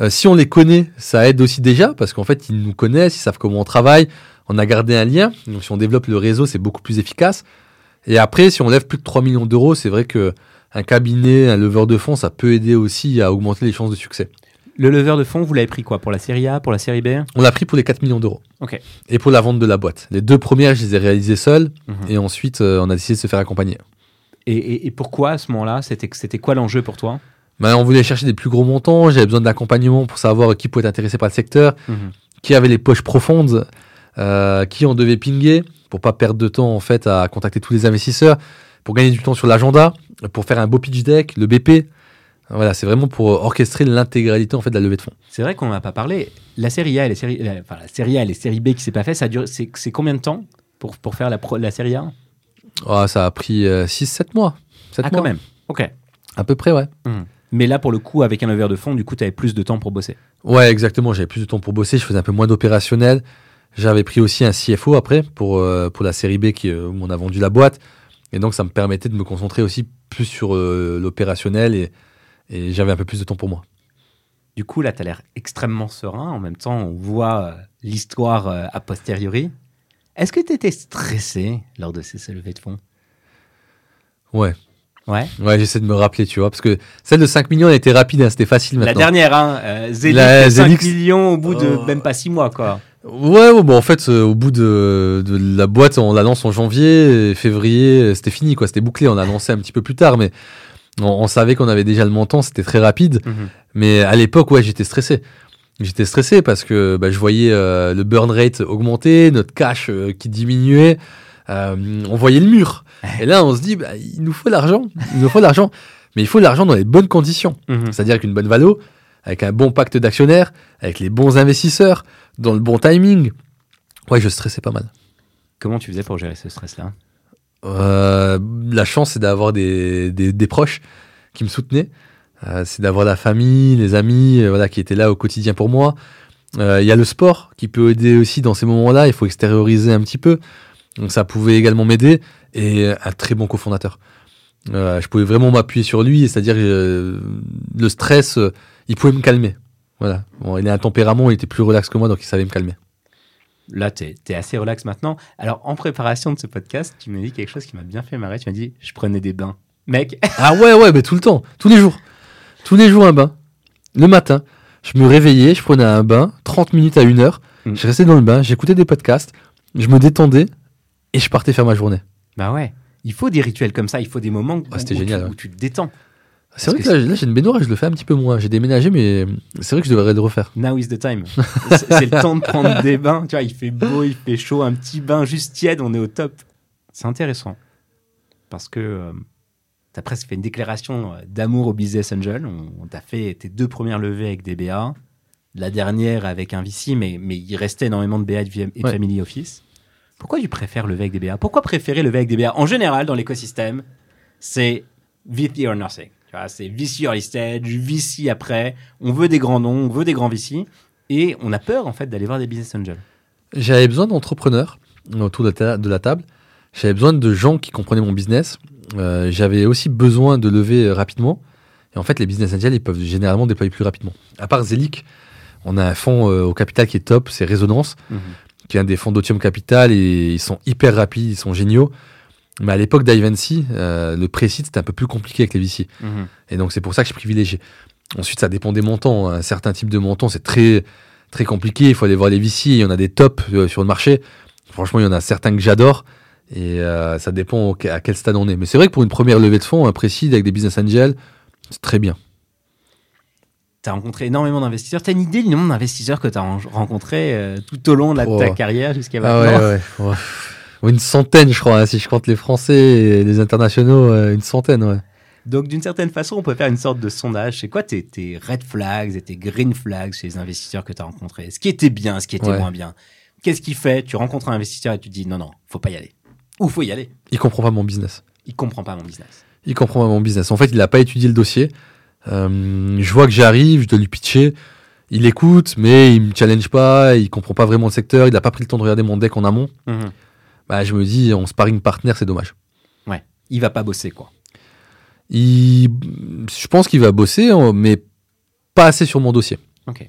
Euh, si on les connaît, ça aide aussi déjà, parce qu'en fait, ils nous connaissent, ils savent comment on travaille, on a gardé un lien. Donc, si on développe le réseau, c'est beaucoup plus efficace. Et après, si on lève plus de 3 millions d'euros, c'est vrai que un cabinet, un leveur de fonds, ça peut aider aussi à augmenter les chances de succès. Le leveur de fonds, vous l'avez pris quoi Pour la série A, pour la série B? On l'a pris pour les 4 millions d'euros. Et pour la vente de la boîte. Les deux premières, je les ai réalisées seules, Mhm. et ensuite, euh, on a décidé de se faire accompagner. et, et, et pourquoi à ce moment-là C'était, quoi l'enjeu pour toi? Ben, on voulait chercher des plus gros montants, j'avais besoin d'accompagnement pour savoir qui pouvait être intéressé par le secteur. qui avait les poches profondes, euh, qui on devait pinguer pour pas perdre de temps en fait à contacter tous les investisseurs, pour gagner du temps sur l'agenda, pour faire un beau pitch deck, le BP. Voilà, c'est vraiment pour orchestrer l'intégralité en fait de la levée de fonds. C'est vrai qu'on n'en a pas parlé. La série A et les séries, la, enfin, la série A et les séries B qui s'est pas fait, ça dure. C'est, combien de temps pour, pour faire la, pro- la série A? Ah, ça a pris 6-7 mois. 7 Ah, mois. quand même. Ok. À peu près, ouais. Mais là, pour le coup, avec un leveur de fonds, du coup, tu avais plus de temps pour bosser. Ouais, exactement. J'avais plus de temps pour bosser, je faisais un peu moins d'opérationnel. J'avais pris aussi un CFO après pour, euh, pour la série B qui, euh, où on a vendu la boîte. Et donc, ça me permettait de me concentrer aussi plus sur euh, l'opérationnel et, et j'avais un peu plus de temps pour moi. Du coup, là, tu as l'air extrêmement serein. En même temps, on voit euh, l'histoire euh, a posteriori. Est-ce que tu étais stressé lors de ces levées de fonds? Ouais, Ouais. ouais j'essaie de me rappeler, tu vois. Parce que celle de 5 millions, elle était rapide, hein, c'était facile La maintenant. dernière, hein, euh, Zélix, La 5 Zélix. millions au bout de Oh. même pas 6 mois, quoi. Ouais, ouais, bon, en fait, euh, au bout de, de la boîte, on la lance en janvier, et février, c'était fini, quoi. C'était bouclé. On l'a lancé un petit peu plus tard, mais on, on savait qu'on avait déjà le montant, c'était très rapide. Mais à l'époque, ouais, j'étais stressé. J'étais stressé parce que bah, je voyais euh, le burn rate augmenter, notre cash euh, qui diminuait. Euh, on voyait le mur. Et là, on se dit, bah, il nous faut l'argent. Il nous faut l'argent. Mais il faut l'argent dans les bonnes conditions. Mhm. C'est-à-dire avec une bonne valo, avec un bon pacte d'actionnaires, avec les bons investisseurs, dans le bon timing. Ouais, je stressais pas mal. Comment tu faisais pour gérer ce stress-là? Euh, la chance, c'est d'avoir des, des, des proches qui me soutenaient. Euh, c'est d'avoir la famille, les amis, euh, voilà, qui étaient là au quotidien pour moi. Euh, Il y a le sport qui peut aider aussi dans ces moments-là. Il faut extérioriser un petit peu. Donc ça pouvait également m'aider. Et un très bon cofondateur. Euh, je pouvais vraiment m'appuyer sur lui. C'est-à-dire euh, le stress, euh, il pouvait me calmer. Voilà. Bon, il a un tempérament, il était plus relax que moi, donc il savait me calmer. Là, tu es, assez relax maintenant. Alors, en préparation de ce podcast, tu m'as dit quelque chose qui m'a bien fait marrer. Tu m'as dit, je prenais des bains. Mec, Ah ouais, ouais, mais tout le temps, tous les jours. Tous les jours un bain. Le matin, je me réveillais, je prenais un bain, 30 minutes à une heure. Mm. Je restais dans le bain, j'écoutais des podcasts, je me détendais et je partais faire ma journée. bah ouais. Il faut des rituels comme ça. Il faut des moments où, Ah, où génial, tu, ouais. où tu te détends. C'est vrai que que là, j'ai une baignoire et je le fais un petit peu moins. J'ai déménagé, mais c'est vrai que je devrais le refaire. Now is the time. C'est le temps de prendre des bains. Tu vois, il fait beau, il fait chaud, un petit bain juste tiède, on est au top. C'est intéressant. Parce que tu as presque fait une déclaration euh, d'amour au Business Angel. On, on t'a fait tes deux premières levées avec des BA, la dernière avec un VC, mais, mais il restait énormément de BA et de VM et de Ouais. Family Office. Pourquoi tu préfères lever avec des BA Pourquoi préférer lever avec des BA En général, dans l'écosystème, c'est VP or nothing. C'est VC early stage, VC après. On veut des grands noms, on veut des grands VC. Et on a peur, en fait, d'aller voir des business angels. J'avais besoin d'entrepreneurs autour de la, ta- de la table. J'avais besoin de gens qui comprenaient mon business. Euh, J'avais aussi besoin de lever rapidement. Et en fait, les business angels, ils peuvent généralement déployer plus rapidement. À part Zelic, on a un fonds euh, au capital qui est top, c'est Résonance, qui est un des fonds d'Otium Capital et ils sont hyper rapides, ils sont géniaux. Mais à l'époque d'Ivancy, euh, le précide, c'était un peu plus compliqué avec les VC. Et donc, c'est pour ça que je privilégiais. Ensuite, ça dépend des montants. Un certain type de montant, c'est très, très compliqué. Il faut aller voir les VC. Il y en a des tops euh, sur le marché. Franchement, il y en a certains que j'adore. Et euh, ça dépend à quel stade on est. Mais c'est vrai que pour une première levée de fonds, un précide avec des business angels, c'est très bien. Tu as rencontré énormément d'investisseurs. Tu as une idée du nombre d'investisseurs que tu as rencontrés euh, tout au long de la- Oh. ta carrière jusqu'à Ah maintenant? ouais, ouais. ouais. Une centaine, je crois. hein, si je compte les Français et les internationaux, euh, une centaine, ouais. Donc, d'une certaine façon, on peut faire une sorte de sondage. C'est quoi tes, tes red flags et tes green flags chez les investisseurs que tu as rencontrés? Ce qui était bien, ce qui était Ouais. moins bien. Qu'est-ce qui fait Tu rencontres un investisseur et tu te dis non, non, faut pas y aller. Ou faut y aller. Il comprend pas mon business. Il comprend pas mon business. Il comprend pas mon business. En fait, il n'a pas étudié le dossier. Euh, je vois que j'arrive, je dois lui pitcher. Il écoute, mais il me challenge pas. Il comprend pas vraiment le secteur. Il n'a pas pris le temps de regarder mon deck en amont. Bah, je me dis, on sparring partner, c'est dommage. Ouais. Il va pas bosser, quoi. Il, je pense qu'il va bosser, hein, mais pas assez sur mon dossier. Ok.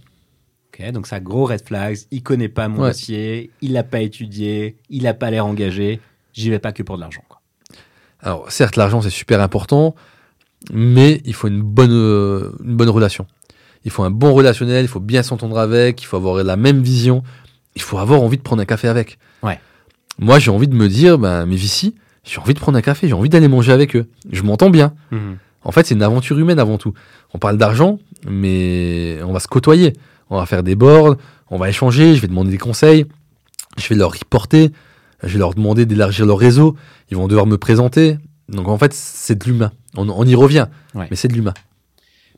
Ok, donc ça, gros red flags. Il connaît pas mon Ouais. dossier. Il l'a pas étudié. Il a pas l'air engagé. J'y vais pas que pour de l'argent, quoi. Alors, certes, l'argent, c'est super important, mais il faut une bonne, euh, une bonne relation. Il faut un bon relationnel, il faut bien s'entendre avec, il faut avoir la même vision, il faut avoir envie de prendre un café avec. Ouais. Moi, j'ai envie de me dire, ben, mes vici, j'ai envie de prendre un café, j'ai envie d'aller manger avec eux. Je m'entends bien. En fait, c'est une aventure humaine avant tout. On parle d'argent, mais on va se côtoyer. On va faire des boards, on va échanger, je vais demander des conseils, je vais leur reporter, je vais leur demander d'élargir leur réseau, ils vont devoir me présenter. Donc en fait, c'est de l'humain. On, on y revient, Ouais. mais c'est de l'humain.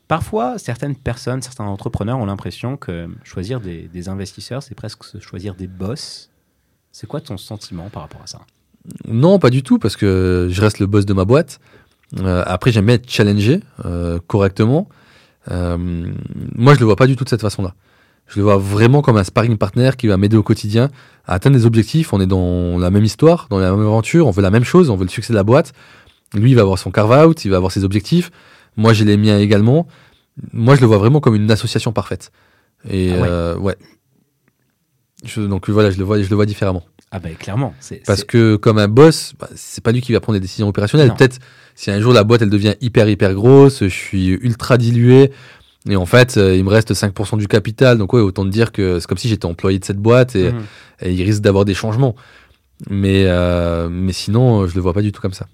Parfois, certaines personnes, certains entrepreneurs ont l'impression que choisir des, des investisseurs, c'est presque choisir des boss. C'est quoi ton sentiment par rapport à ça? Non, pas du tout, parce que je reste le boss de ma boîte. Euh, après, j'aime bien être challengé euh, correctement. Euh, moi, je le vois pas du tout de cette façon-là. Je le vois vraiment comme un sparring partner qui va m'aider au quotidien à atteindre des objectifs. On est dans la même histoire, dans la même aventure, on veut la même chose, on veut le succès de la boîte. Lui, il va avoir son carve-out, il va avoir ses objectifs. Moi, j'ai les miens également. Moi, je le vois vraiment comme une association parfaite. Et Ah ouais. ouais. Je- donc voilà, je le vois, je le vois différemment. Ah bah clairement. Parce que comme un boss, bah, c'est pas lui qui va prendre des décisions opérationnelles. Peut-être si un jour la boîte elle devient hyper hyper grosse, je suis ultra dilué et en fait euh, il me reste 5% du capital. Donc ouais, autant te dire que c'est comme si j'étais employé de cette boîte et, Mhm. et il risque d'avoir des changements. Mais euh, mais sinon euh, je le vois pas du tout comme ça.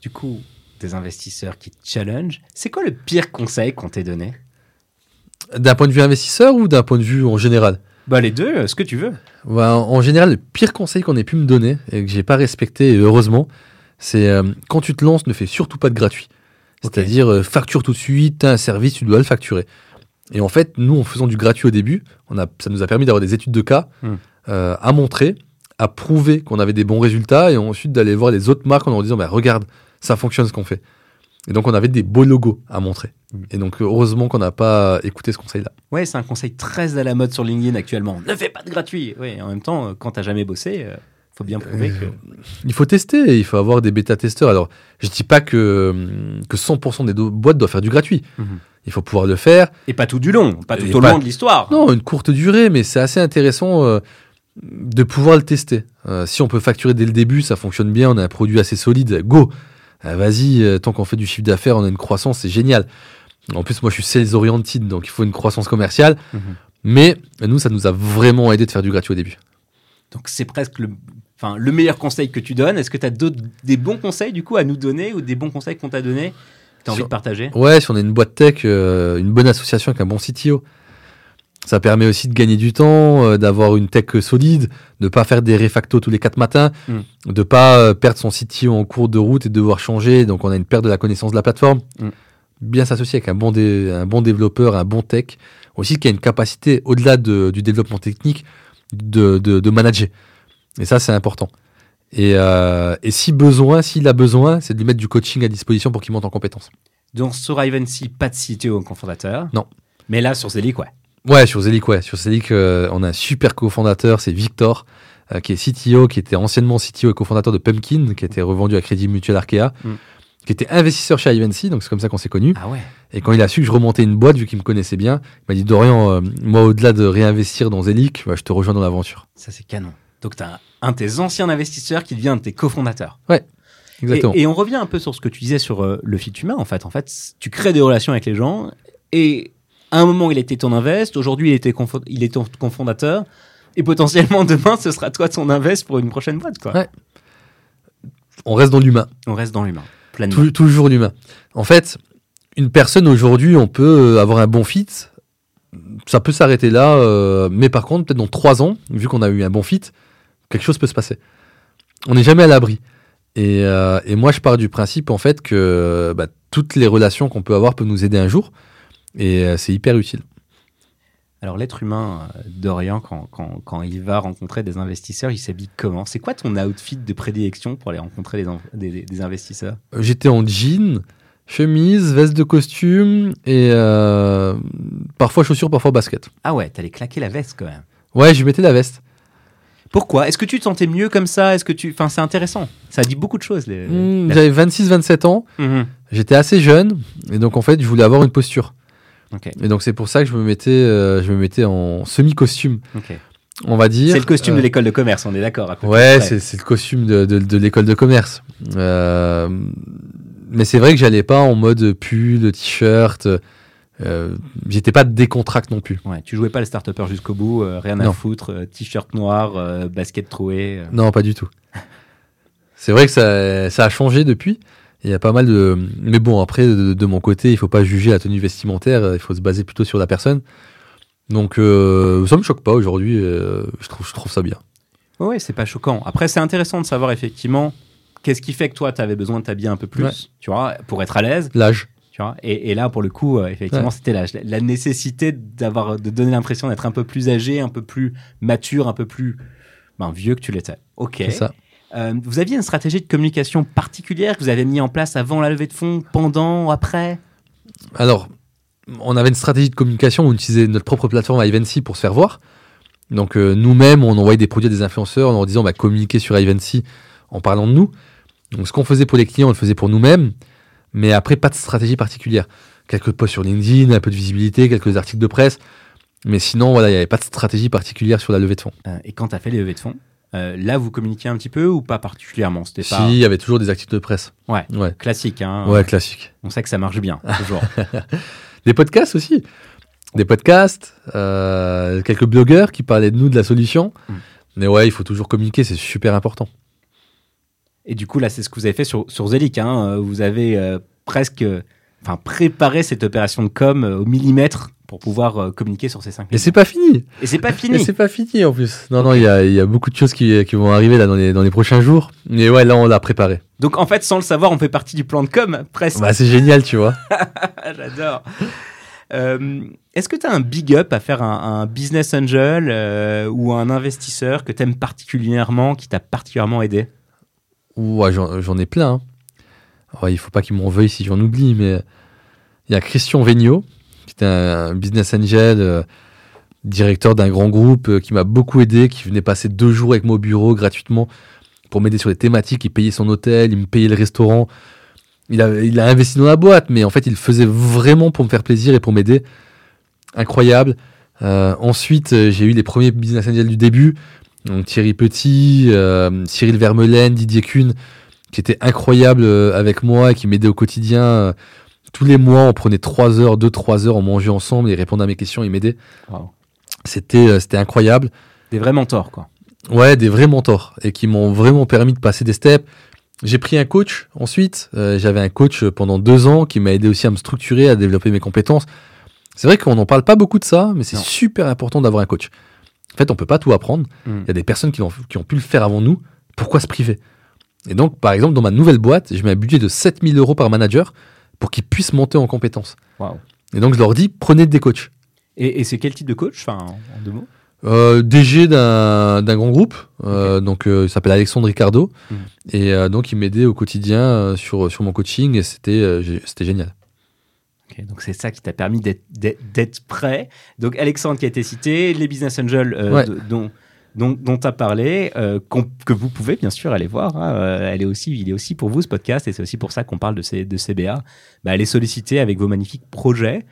Du coup, des investisseurs qui te challenge. C'est quoi le pire conseil qu'on t'ait donné? D'un point de vue investisseur ou d'un point de vue en général? Bah les deux, euh, ce que tu veux. Bah, en général, le pire conseil qu'on ait pu me donner et que j'ai pas respecté, et heureusement, c'est euh, quand tu te lances, ne fais surtout pas de gratuit. C'est-à-dire, euh, facture tout de suite, t'as un service, tu dois le facturer. Et en fait, nous, en faisant du gratuit au début, on a, ça nous a permis d'avoir des études de cas Hmm. euh, à montrer, à prouver qu'on avait des bons résultats et ensuite d'aller voir les autres marques en leur disant bah, Regarde, ça fonctionne ce qu'on fait. Et donc, on avait des beaux logos à montrer. Hmm. Et donc, heureusement qu'on n'a pas écouté ce conseil-là. Ouais, c'est un conseil très à la mode sur LinkedIn actuellement. Ne fais pas de gratuit. Ouais, en même temps, euh, quand t'as jamais bossé, euh, faut bien prouver que. Il faut tester, il faut avoir des bêta-testeurs. Alors, je dis pas que, que 100% des do- boîtes doivent faire du gratuit. Mhm. Il faut pouvoir le faire. Et pas tout du long, pas tout Et au pas- long de l'histoire. Non, une courte durée, mais c'est assez intéressant euh, de pouvoir le tester. Euh, si on peut facturer dès le début, ça fonctionne bien, on a un produit assez solide, go Euh, Vas-y, euh, tant qu'on fait du chiffre d'affaires, on a une croissance, c'est génial. En plus, moi, je suis sales oriented, donc il faut une croissance commerciale. Mhm. Mais nous, ça nous a vraiment aidé de faire du gratuit au début. Donc c'est presque le, enfin, le meilleur conseil que tu donnes. Est-ce que tu as des bons conseils du coup à nous donner ou des bons conseils qu'on t'a donné que tu as envie de partager? Ouais, si on a une boîte tech, euh, une bonne association avec un bon CTO, ça permet aussi de gagner du temps, euh, d'avoir une tech solide, de pas faire des refactos tous les quatre matins, Mm. de pas euh, perdre son CTO en cours de route et de devoir changer. Donc on a une perte de la connaissance de la plateforme. Mm. Bien s'associer avec un bon, dé- un bon développeur, un bon tech, aussi qui a une capacité au-delà de- du développement technique de, de, de manager. Et ça, c'est important. Et, euh, et si besoin, s'il a besoin, c'est de lui mettre du coaching à disposition pour qu'il monte en compétences. Donc sur Ivancy, pas de CTO en cofondateur. Non. Mais là sur Zelic, ouais. Ouais, sur Zelic, ouais. Sur Zelic, euh, on a un super cofondateur, c'est Victor, euh, qui est CTO, qui était anciennement CTO et cofondateur de Pumpkin, qui a été revendu à Crédit Mutuel Arkea, Mm. qui était investisseur chez Ivancy, donc c'est comme ça qu'on s'est connus. Ah ouais. Et quand il a su que je remontais une boîte, vu qu'il me connaissait bien, il m'a dit Dorian, euh, moi, au-delà de réinvestir dans Zelic, bah, je te rejoins dans l'aventure. Ça c'est canon. Donc tu as un de tes anciens investisseurs qui devient un de tes cofondateurs. Exactement. Et, et on revient un peu sur ce que tu disais sur le fit humain. En fait, en fait, tu crées des relations avec les gens. Et à un moment, il était ton invest. Aujourd'hui, il était il est ton cofondateur. Et potentiellement demain, ce sera toi ton invest pour une prochaine boîte. Quoi. Ouais. On reste dans l'humain. On reste dans l'humain, pleinement. Tou- toujours l'humain. En fait, une personne aujourd'hui, on peut euh, avoir un bon fit. Ça peut s'arrêter là, euh, mais par contre, peut-être dans trois ans, vu qu'on a eu un bon fit, quelque chose peut se passer. On n'est jamais à l'abri. Et, euh, et moi, je pars du principe en fait que bah, toutes les relations qu'on peut avoir peuvent nous aider un jour, et euh, c'est hyper utile. Alors, l'être humain euh, d'Orient, quand, quand, quand il va rencontrer des investisseurs, il s'habille comment? C'est quoi ton outfit de prédilection pour aller rencontrer des, des- des investisseurs? J'étais en jean, chemise, veste de costume et euh, parfois chaussures, parfois basket. Ah ouais, t'allais claquer la veste quand même. Ouais, je mettais la veste. Pourquoi? Est-ce que tu te sentais mieux comme ça? Est-ce que tu, enfin, c'est intéressant. Ça dit beaucoup de choses. Les... La- J'avais 26-27 ans. Mhm. J'étais assez jeune et donc en fait je voulais avoir une posture. Ok, Et donc c'est pour ça que je me mettais, euh, je me mettais en semi-costume, ok. on va dire. C'est le costume Euh, de l'école de commerce, on est d'accord. Ouais, c'est c'est le costume de, de- de l'école de commerce. Euh, mais c'est vrai que j'allais pas en mode pull, t-shirt. Euh, J'étais pas décontracte non plus. Ouais, tu jouais pas le start jusqu'au bout, euh, rien à Non. foutre, euh, t-shirt noir, euh, basket troué. euh. Non, pas du tout. C'est vrai que ça, ça a changé depuis. Il y a pas mal de. Mais bon, après, de, de mon côté, il faut pas juger la tenue vestimentaire. Il faut se baser plutôt sur la personne. Donc, euh, ça me choque pas aujourd'hui. euh, je, trouve, je trouve ça bien. Ouais, c'est pas choquant. Après, c'est intéressant de savoir effectivement qu'est-ce qui fait que toi, tu avais besoin de t'habiller un peu plus, Ouais. tu vois, pour être à l'aise, L'âge. tu vois. Et, et là, pour le coup, euh, effectivement, Ouais. c'était la, la nécessité d'avoir, de donner l'impression d'être un peu plus âgé, un peu plus mature, un peu plus ben, vieux que tu l'étais. Ok. C'est ça. Euh, vous aviez une stratégie de communication particulière que vous avez mis en place avant la levée de fonds, pendant, après? Alors, on avait une stratégie de communication où on utilisait notre propre plateforme Ivancy pour se faire voir. Donc euh, nous-mêmes, on envoyait des produits à des influenceurs en leur disant bah, communiquer sur Ivancy en parlant de nous. Donc ce qu'on faisait pour les clients, on le faisait pour nous-mêmes, mais après pas de stratégie particulière. Quelques posts sur LinkedIn, un peu de visibilité, quelques articles de presse, mais sinon voilà, il n'y avait pas de stratégie particulière sur la levée de fonds. Euh, et quand tu as fait les levées de fonds, euh, là vous communiquiez un petit peu ou pas particulièrement? C'était Si, pas il y avait toujours des articles de presse. ouais, Ouais, classique. Hein. ouais, classique. On sait que ça marche bien toujours. Des podcasts aussi. Des podcasts, euh, quelques blogueurs qui parlaient de nous, de la solution. Mm. Mais ouais, il faut toujours communiquer, c'est super important. Et du coup, là, c'est ce que vous avez fait sur, sur Zelic. Hein. Vous avez euh, presque enfin, préparé cette opération de com au millimètre pour pouvoir euh, communiquer sur ces 5 Et c'est pas fini. Et c'est pas Et fini. c'est pas fini en plus. Non, non, il y a, il y a beaucoup de choses qui, qui vont arriver là dans les, dans les prochains jours. Mais ouais, là, on l'a préparé. Donc, en fait, sans le savoir, on fait partie du plan de com, presque. Bah, c'est génial, tu vois. J'adore. Euh, Est-ce que tu as un big up à faire un, un business angel euh, ou un investisseur que tu aimes particulièrement, qui t'a particulièrement aidé? Ouais, j'en ai plein. hein. Ouais, il faut pas qu'ils m'en veuillent si j'en oublie, mais il y a Christian qui était un business angel, euh, directeur d'un grand groupe, euh, qui m'a beaucoup aidé, qui venait passer deux jours avec moi au bureau gratuitement pour m'aider sur les thématiques. Il payait son hôtel, il me payait le restaurant. Il a, il a investi dans la boîte, mais en fait, il faisait vraiment pour me faire plaisir et pour m'aider. Incroyable. Euh, ensuite, j'ai eu les premiers business angels du début. Donc Thierry Petit, Cyril Vermeulen, Didier Kuhn, qui étaient incroyables avec moi et qui m'aidaient au quotidien. Tous les mois, on prenait 3 heures, 2-3 heures, on mangeait ensemble, ils répondaient à mes questions, ils m'aidaient. Wow. C'était euh, c'était incroyable. Des vrais mentors, quoi. Ouais, des vrais mentors et qui m'ont vraiment permis de passer des steps. J'ai pris un coach ensuite. Euh, J'avais un coach pendant deux ans qui m'a aidé aussi à me structurer, à développer mes compétences. C'est vrai qu'on n'en parle pas beaucoup de ça, mais c'est super important d'avoir un coach. En fait, on peut pas tout apprendre. Mm. Il y a des personnes qui ont, qui ont pu le faire avant nous. Pourquoi se priver? Et donc, par exemple, dans ma nouvelle boîte, je mets un budget de 7000 euros par manager pour qu'ils puissent monter en compétences. Et donc, je leur dis, prenez des coachs. Et, et c'est quel type de coach Enfin, en, en deux mots? Euh, DG d'un grand groupe, euh, donc euh, il s'appelle Alexandre Ricardo, Mhm. et donc il m'aidait au quotidien sur, sur mon coaching, et c'était c'était génial. Donc c'est ça qui t'a permis d'être- prêt. Donc Alexandre qui a été cité, les business angels Ouais. de- dont dont tu as parlé, euh, que vous pouvez bien sûr aller voir. hein, euh, elle est aussi, il est aussi pour vous ce podcast et c'est aussi pour ça qu'on parle de, ces, de CBA. Bah, allez solliciter avec vos magnifiques projets.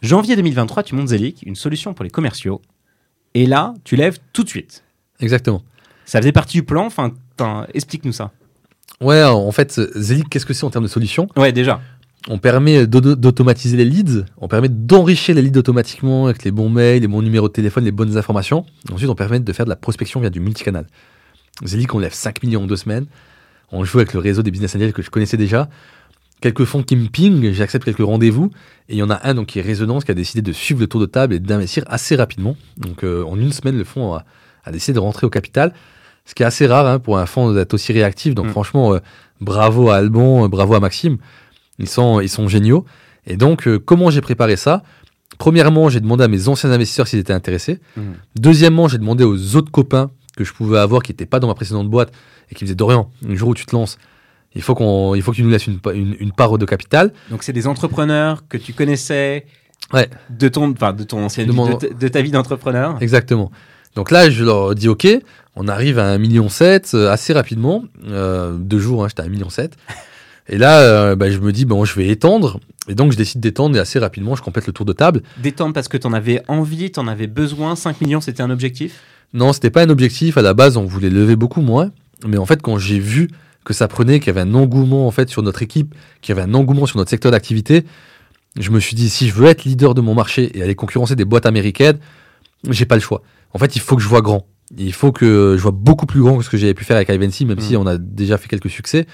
Janvier 2023, tu montes Zelic, une solution pour les commerciaux. Et là, tu lèves tout de suite. Exactement. Ça faisait partie du plan. Enfin, explique-nous ça. Ouais, en fait, Zelic, qu'est-ce que c'est en termes de solution? Ouais, déjà. On permet d'au- d'automatiser les leads, on permet d'enrichir les leads automatiquement avec les bons mails, les bons numéros de téléphone, les bonnes informations. Ensuite, on permet de faire de la prospection via du multicanal. Zelic, on lève 5 millions en deux semaines. On joue avec le réseau des business angels que je connaissais déjà. Quelques fonds qui me pingent, j'accepte quelques rendez-vous. Et il y en a un donc, qui est Résonance qui a décidé de suivre le tour de table et d'investir assez rapidement. Donc euh, en une semaine, le fonds a, a décidé de rentrer au capital. Ce qui est assez rare hein, pour un fonds d'être aussi réactif. Donc Mm. franchement, euh, bravo à Alban, euh, bravo à Maxime. Ils sont, ils sont géniaux. Et donc, euh, comment j'ai préparé ça? Premièrement, j'ai demandé à mes anciens investisseurs s'ils étaient intéressés. Mhm. Deuxièmement, j'ai demandé aux autres copains que je pouvais avoir qui n'étaient pas dans ma précédente boîte et qui me disaient Dorian, le jour où tu te lances, il faut, qu'on, il faut que tu nous laisses une, une, une part de capital. Donc c'est des entrepreneurs que tu connaissais Ouais. de ton, enfin de ton ancienne De vie, mon- de, ta- de ta vie d'entrepreneur. Exactement. Donc là, je leur dis OK, on arrive à 1,7 million euh, assez rapidement. Euh, deux jours, hein, j'étais à 1,7 million. Et là, euh, bah, je me dis, bon, je vais étendre. Et donc, je décide d'étendre et assez rapidement, je complète le tour de table. Détendre parce que tu en avais envie, tu en avais besoin. 5 millions, c'était un objectif? Non, c'était pas un objectif. À la base, on voulait lever beaucoup moins. Mais en fait, quand j'ai vu que ça prenait, qu'il y avait un engouement en fait sur notre équipe, qu'il y avait un engouement sur notre secteur d'activité, je me suis dit si je veux être leader de mon marché et aller concurrencer des boîtes américaines, j'ai pas le choix. En fait, il faut que je vois grand. Il faut que je vois beaucoup plus grand que ce que j'avais pu faire avec Ivancy, même Mm. si on a déjà fait quelques succès.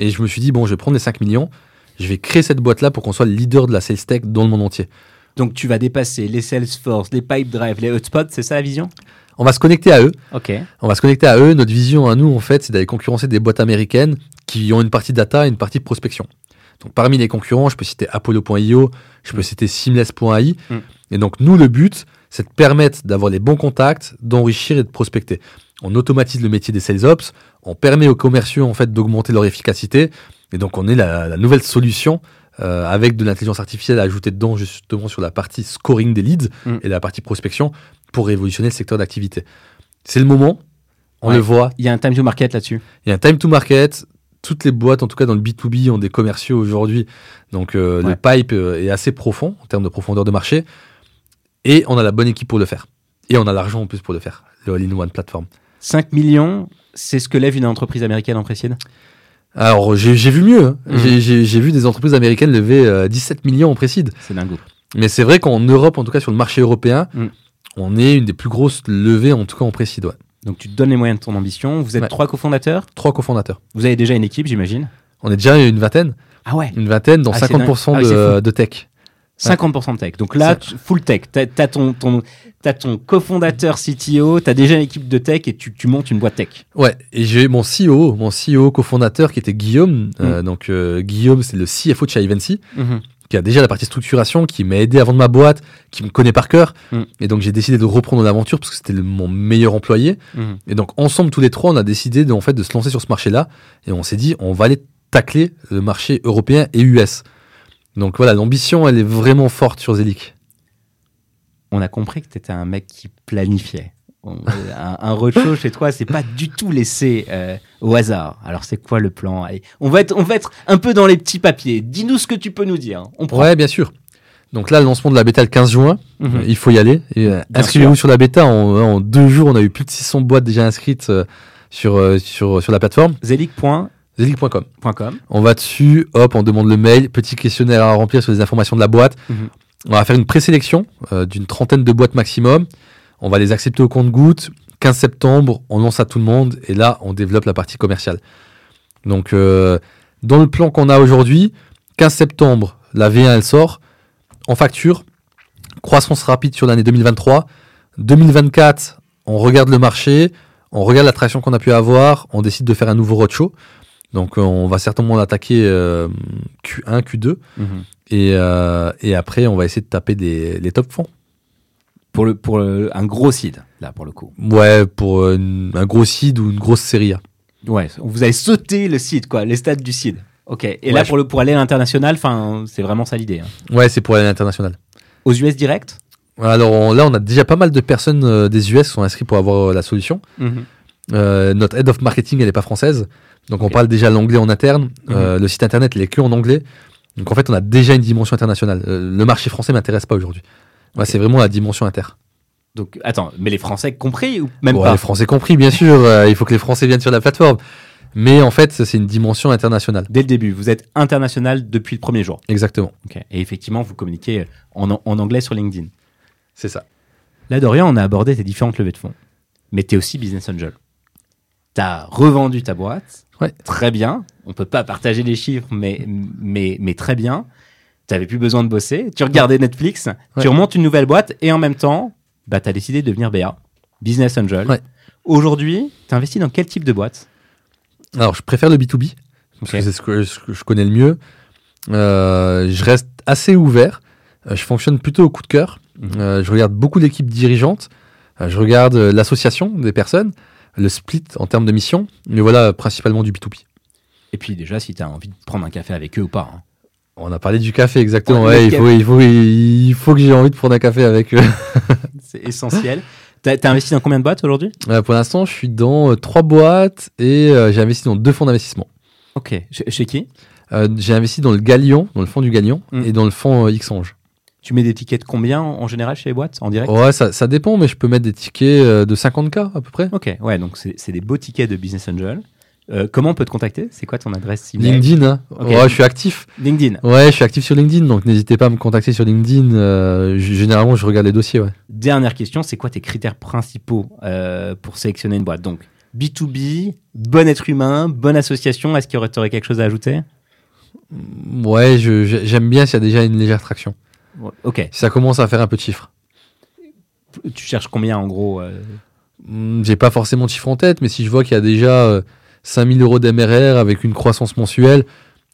Et je me suis dit bon, je vais prendre les 5 millions, je vais créer cette boîte-là pour qu'on soit le leader de la sales tech dans le monde entier. Donc tu vas dépasser les Salesforce, les Pipedrive, les hotspots, c'est ça la vision? On va se connecter à eux. Ok. On va se connecter à eux. Notre vision à nous, en fait, c'est d'aller concurrencer des boîtes américaines qui ont une partie data et une partie prospection. Donc, parmi les concurrents, je peux citer Apollo.io, je peux Mm. citer Seamless.ai. Mm. Et donc, nous, le but, c'est de permettre d'avoir les bons contacts, d'enrichir et de prospecter. On automatise le métier des sales ops, on permet aux commerciaux, en fait, d'augmenter leur efficacité. Et donc, on est la, la nouvelle solution euh, avec de l'intelligence artificielle ajoutée dedans, justement sur la partie scoring des leads Mm. et la partie prospection pour révolutionner le secteur d'activité. C'est le moment, on Ouais. le voit. Il y a un time to market là-dessus. Il y a un time to market. Toutes les boîtes, en tout cas dans le B2B, ont des commerciaux aujourd'hui. Donc euh, Ouais. le pipe euh, est assez profond en termes de profondeur de marché. Et on a la bonne équipe pour le faire. Et on a l'argent en plus pour le faire. Le all-in-one platform. 5 millions, c'est ce que lève une entreprise américaine en précide? Alors j'ai vu mieux. hein. Mhm. J'ai- vu des entreprises américaines lever euh, 17 millions en précide. C'est dingo. Mais c'est vrai qu'en Europe, en tout cas sur le marché européen, Mm. on est une des plus grosses levées, en tout cas en précide. Ouais. Donc tu te donnes les moyens de ton ambition. Vous êtes Ouais. trois cofondateurs? Trois cofondateurs. Vous avez déjà une équipe, j'imagine? On est déjà une vingtaine. Ah ouais. Une vingtaine, dont Ah, c'est 50% dingue. Ah de tech. 50% de tech. Donc là, tu- full tech. T'as as ton, ton, cofondateur CTO, t'as déjà une équipe de tech et tu, tu montes une boîte tech. Ouais, et j'ai mon CEO, mon CEO cofondateur qui était Guillaume. Mm. Euh, donc euh, Guillaume, c'est le CFO de chez Ivancy, qui a déjà la partie structuration, qui m'a aidé à vendre ma boîte, qui me connaît par cœur. Mm. Et donc j'ai décidé de reprendre l'aventure parce que c'était mon meilleur employé. Mhm. Et donc ensemble tous les trois, on a décidé de, en fait de se lancer sur ce marché-là. Et on s'est dit, on va aller tacler le marché européen et US. Donc voilà, l'ambition, elle est vraiment forte sur Zelic. On a compris que t'étais un mec qui planifiait. Un, un roadshow chez toi, c'est pas du tout laissé euh, au hasard. Alors c'est quoi le plan? Allez, on va être, on va être un peu dans les petits papiers. Dis-nous ce que tu peux nous dire. On prend. Ouais, bien sûr. Donc là, le lancement de la bêta le 15 juin. Mhm. Euh, Il faut y aller. Euh, Inscrivez-vous sur la bêta. En, en deux jours, on a eu plus de 600 boîtes déjà inscrites euh, sur, euh, sur, sur la plateforme. Zelic.com. On va dessus, hop, on demande le mail, petit questionnaire à remplir sur les informations de la boîte. Mhm. On va faire une présélection euh, d'une trentaine de boîtes maximum. On va les accepter au compte-goutte. 15 septembre, on lance à tout le monde et là, on développe la partie commerciale. Donc, euh, dans le plan qu'on a aujourd'hui, 15 septembre, la V1 elle sort en facture. Croissance rapide sur l'année 2023. 2024, on regarde le marché, on regarde la traction qu'on a pu avoir, on décide de faire un nouveau roadshow. Donc euh, on va certainement l'attaquer euh, Q1, Q2 Mhm. et, euh, et après on va essayer de taper des, les top fonds. Pour le, pour le- un gros seed là pour le coup. Ouais, pour euh, une- un gros seed ou une grosse série A. Ouais, vous avez sauté le seed quoi, les stades du seed. Ok. Et Ouais, là je- pour le pour aller à l'international, c'est vraiment ça l'idée. hein. Ouais, c'est pour aller à l'international. Aux US direct? Alors on- là, on a déjà pas mal de personnes euh, des US qui sont inscrites pour avoir la solution. Mhm. Notre head of marketing, elle n'est pas française. Donc on parle déjà l'anglais en interne. Euh, le site internet, il est que en anglais. Donc en fait, on a déjà une dimension internationale. Euh, le marché français m'intéresse pas aujourd'hui. Ouais. C'est vraiment la dimension inter. Donc attends, mais les Français compris ou même pas? Les Français compris, bien sûr. euh, il faut que les Français viennent sur la plateforme. Mais en fait, c'est une dimension internationale. Dès le début, vous êtes international depuis le premier jour. Exactement. Et effectivement, vous communiquez en, en anglais sur LinkedIn. C'est ça. Là, Dorian, on a abordé tes différentes levées de fonds. Mais tu es aussi business angel. Tu as revendu ta boîte. Ouais. Très bien. On peut pas partager les chiffres, mais, mais, mais très bien. Tu n'avais plus besoin de bosser. Tu regardais Netflix. Ouais. Tu remontes une nouvelle boîte. Et en même temps, bah, tu as décidé de devenir BA, business angel. Ouais. Aujourd'hui, tu investis dans quel type de boîte? Alors, je préfère le B2B, parce que c'est ce que, ce que je connais le mieux. Euh, je reste assez ouvert. Euh, je fonctionne plutôt au coup de cœur. Mhm. Euh, je regarde beaucoup d'équipes dirigeantes. Euh, je regarde l'association des personnes, le split en termes de mission. Mais voilà, principalement du B2B. Et puis déjà, si tu as envie de prendre un café avec eux ou pas. hein. On a parlé du café, exactement. Ouais, il, faut, il, faut, il faut que j'ai envie de prendre un café avec eux. C'est essentiel. Tu as, investi dans combien de boîtes aujourd'hui? Euh, pour l'instant, je suis dans euh, trois boîtes et euh, j'ai investi dans deux fonds d'investissement. Ok. Chez, chez qui? J'ai investi dans le Galion, dans le fonds du Galion, Mhm. et dans le fonds Xange. Tu mets des tickets de combien en général chez les boîtes en direct? Ouais, ça, ça dépend, mais je peux mettre des tickets euh, de 50K à peu près. Ok, ouais, donc c'est des beaux tickets de Business Angel. Euh, comment on peut te contacter? C'est quoi ton adresse email? LinkedIn, hein. Ouais, je suis actif. LinkedIn. Ouais, je suis actif sur LinkedIn, donc n'hésitez pas à me contacter sur LinkedIn. euh, généralement, je regarde les dossiers, ouais. Dernière question, c'est quoi tes critères principaux euh, pour sélectionner une boîte? Donc, B2B, bon être humain, bonne association, est-ce qu'il y aurait quelque chose à ajouter? Ouais, j'aime bien s'il y a déjà une légère traction. Ok, Si ça commence à faire un peu de chiffre. tu cherches combien en gros euh, Hmm, J'ai pas forcément de chiffre en tête, mais si je vois qu'il y a déjà euh, 5000 euros d'MRR avec une croissance mensuelle,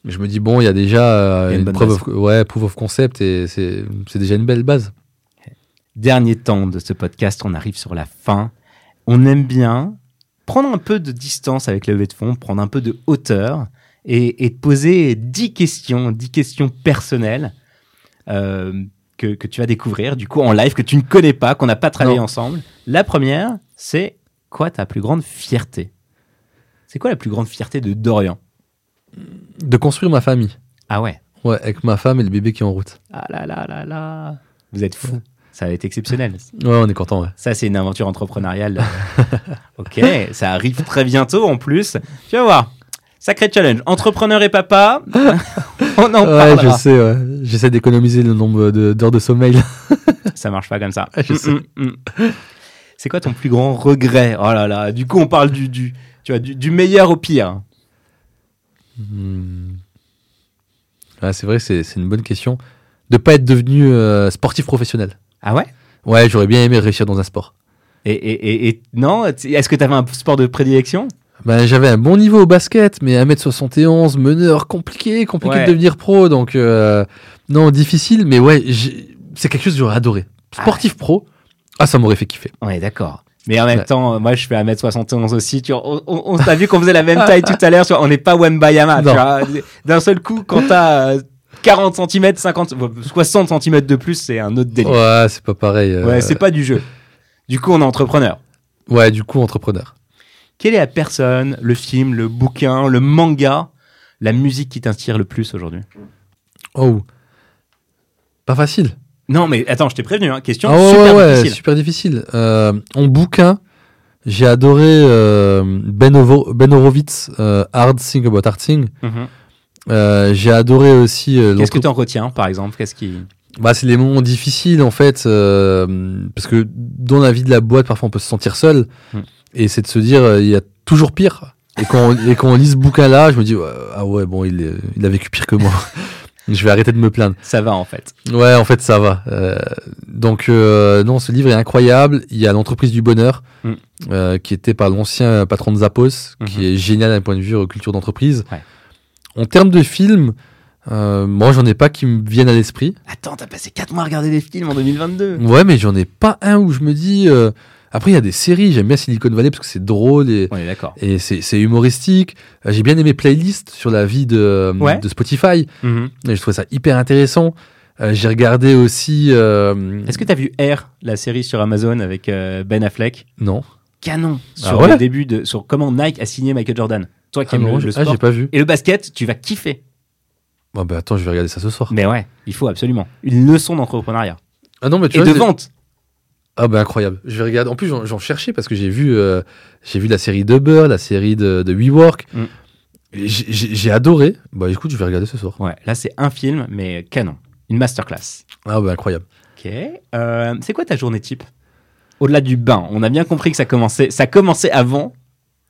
je me dis, bon, il y a déjà euh, une preuve of, ouais, proof of concept et c'est déjà une belle base. Dernier temps de ce podcast, on arrive sur la fin. On aime bien prendre un peu de distance avec le levée de fonds, prendre un peu de hauteur et, et poser 10 questions, 10 questions personnelles que, que tu vas découvrir du coup en live, que tu ne connais pas, qu'on n'a pas travaillé Non. ensemble. La première, c'est quoi ta plus grande fierté? C'est quoi la plus grande fierté de Dorian? De construire ma famille. Ah ouais? Ouais, avec ma femme et le bébé qui est en route. Ah là là là là Vous êtes fous. Ça va être exceptionnel. Ouais, on est content, ouais. Ça, c'est une aventure entrepreneuriale. ok, ça arrive très bientôt en plus. Tu vas voir. Sacré challenge. Entrepreneur et papa. On en Ouais, je sais, ouais. J'essaie d'économiser le nombre de- d'heures de sommeil. Ça marche pas comme ça. Ah, je sais. Mm, mm, mm. C'est quoi ton plus grand regret? Oh là là. Du coup, on parle du, du, tu vois, du, du meilleur au pire. Hmm. Ouais, c'est vrai, c'est c'est une bonne question. De pas être devenu euh, sportif professionnel. Ah ouais? Ouais, j'aurais bien aimé réussir dans un sport. et, et, et, et- non Est-ce que tu avais un sport de prédilection? Ben, j'avais un bon niveau au basket, mais 1m71, meneur, compliqué, compliqué Ouais. de devenir pro. Donc, euh, non, difficile, mais ouais, c'est quelque chose que j'aurais adoré. Sportif pro, ah, ça m'aurait fait kiffer. Ouais, d'accord. Mais en même Ouais. temps, moi, je fais 1m71 aussi. Tu vois, on on, on t'a vu qu'on faisait la même taille tout à l'heure. On n'est pas Wembayama. D'un seul coup, quand t'as euh, 40 cm, 50, euh, 60 cm de plus, c'est un autre délire. Ouais, c'est pas pareil. euh, Ouais, c'est pas du jeu. Du coup, on est entrepreneur. Ouais, du coup, entrepreneur. Quelle est la personne, le film, le bouquin, le manga, la musique qui t'inspire le plus aujourd'hui? Oh. Pas facile. Non, mais attends, je t'ai prévenu. Hein, question Ah super ouais, ouais, difficile. super difficile. Euh, en bouquin, j'ai adoré euh, Ben, Ovo- ben Horowitz, euh, Hard Thing About Hard Thing. Mhm. Euh, j'ai adoré aussi. euh, Qu'est-ce que tu en retiens, par exemple? Qu'est-ce qui bah, c'est les moments difficiles en fait, parce que dans la vie de la boîte, parfois on peut se sentir seul, Mm. Et c'est de se dire euh, il y a toujours pire. Et quand on, et quand on lit ce bouquin-là, je me dis ah ouais bon il, a vécu pire que moi. je vais arrêter de me plaindre. Ça va en fait. Ouais, en fait, ça va. Euh, donc, euh, non, ce livre est incroyable. Il y a l'entreprise du bonheur, Mm. euh, qui était par l'ancien patron de Zappos, qui Mhm. est génial d'un point de vue culture d'entreprise. Ouais. En termes de films, moi, j'en ai pas qui me viennent à l'esprit. Attends, t'as passé 4 mois à regarder des films en 2022. Ouais, mais j'en ai pas un où je me dis. Euh, Après, il y a des séries. J'aime bien Silicon Valley parce que c'est drôle et, c'est humoristique. Euh, J'ai bien aimé Playlist sur la vie de, Ouais. de Spotify. Mhm. Et je trouvais ça hyper intéressant. Euh, J'ai regardé aussi. euh, Est-ce que t'as vu Air, la série sur Amazon avec euh, Ben Affleck? Non. Canon Ah sur ouais? le début de sur comment Nike a signé Michael Jordan. Toi qui Ah aimes non, le, ah, sport j'ai pas vu. et le basket, tu vas kiffer. Bon, bah attends, je vais regarder ça ce soir. Mais ouais, il faut absolument une leçon d'entrepreneuriat Ah non, mais tu et vois, de vente. Ah bah incroyable. Je vais regarder. En plus, j'en cherchais parce que j'ai vu, euh, j'ai vu la série de Burr, la série de, de WeWork. Mm. J'ai- adoré. Bah écoute, je vais regarder ce soir. Ouais, là c'est un film mais canon, une masterclass. Ah bah incroyable. Ok. Euh, c'est quoi ta journée type? Au-delà du bain, on a bien compris que ça commençait, ça commençait avant,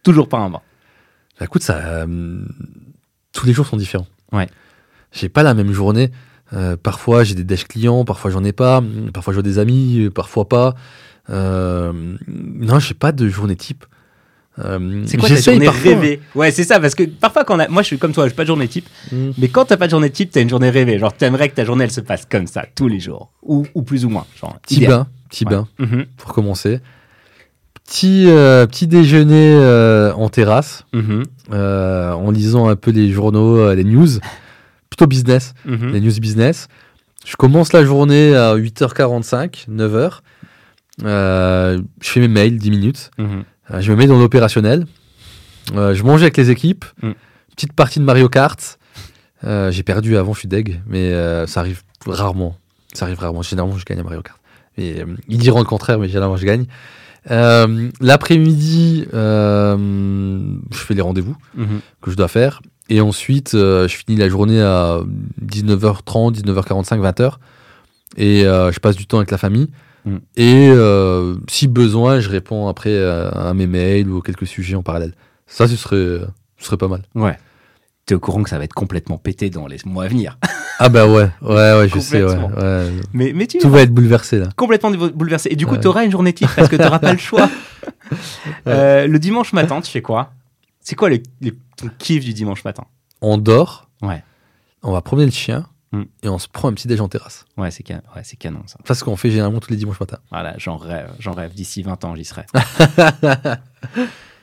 toujours par un bain. Bah écoute, ça, euh, tous les jours sont différents. Ouais. J'ai pas la même journée. Euh, parfois j'ai des déchets clients, parfois j'en ai pas. Parfois je vois des amis, euh, parfois pas. Euh, non, j'ai pas de journée type. Euh, C'est quoi ta journée parfois. rêvée? Ouais, c'est ça, parce que parfois quand on a, moi je suis comme toi, j'ai pas de journée type, Mm. mais quand t'as pas de journée type, t'as une journée rêvée. Genre t'aimerais que ta journée elle se passe comme ça tous les jours, ou, ou plus ou moins. Genre Petit idéal. bain, petit Ouais. bain. Mhm, pour commencer. Petit, euh, petit déjeuner euh, en terrasse, mhm, en lisant un peu les journaux, les news, plutôt business, mhm. les news business. Je commence la journée à 8h45, 9h. Euh, je fais mes mails, 10 minutes. Mhm. Euh, je me mets dans l'opérationnel. Euh, je mange avec les équipes. Mm. Petite partie de Mario Kart. J'ai perdu avant, je suis deg, mais ça arrive rarement. Ça arrive rarement. Généralement, je gagne à Mario Kart. Et, ils diront le contraire, mais généralement, je gagne. L'après-midi, je fais les rendez-vous Mhm. que je dois faire. Et ensuite, euh, je finis la journée à 19h30, 19h45, 20h. Et euh, je passe du temps avec la famille. Mm. Et euh, si besoin, je réponds après à mes mails ou quelques sujets en parallèle. Ça, ce serait, ce serait pas mal. Ouais. T'es au courant que ça va être complètement pété dans les mois à venir. Ah bah ouais, ouais, ouais, je sais, ouais. Mais, mais tu Tout va être bouleversé là. complètement bou- bouleversé. Et du coup, Ouais. tu auras une journée type parce que tu n'auras pas le choix. Le dimanche matin, tu fais quoi? C'est quoi le, le- ton kiff du dimanche matin? On dort, Ouais. on va promener le chien Mm. et on se prend un petit déj en terrasse. Ouais, c'est can- ouais, canon ça. C'est ce qu'on fait généralement tous les dimanches matins. Voilà, j'en rêve, j'en rêve. D'ici 20 ans, j'y serai.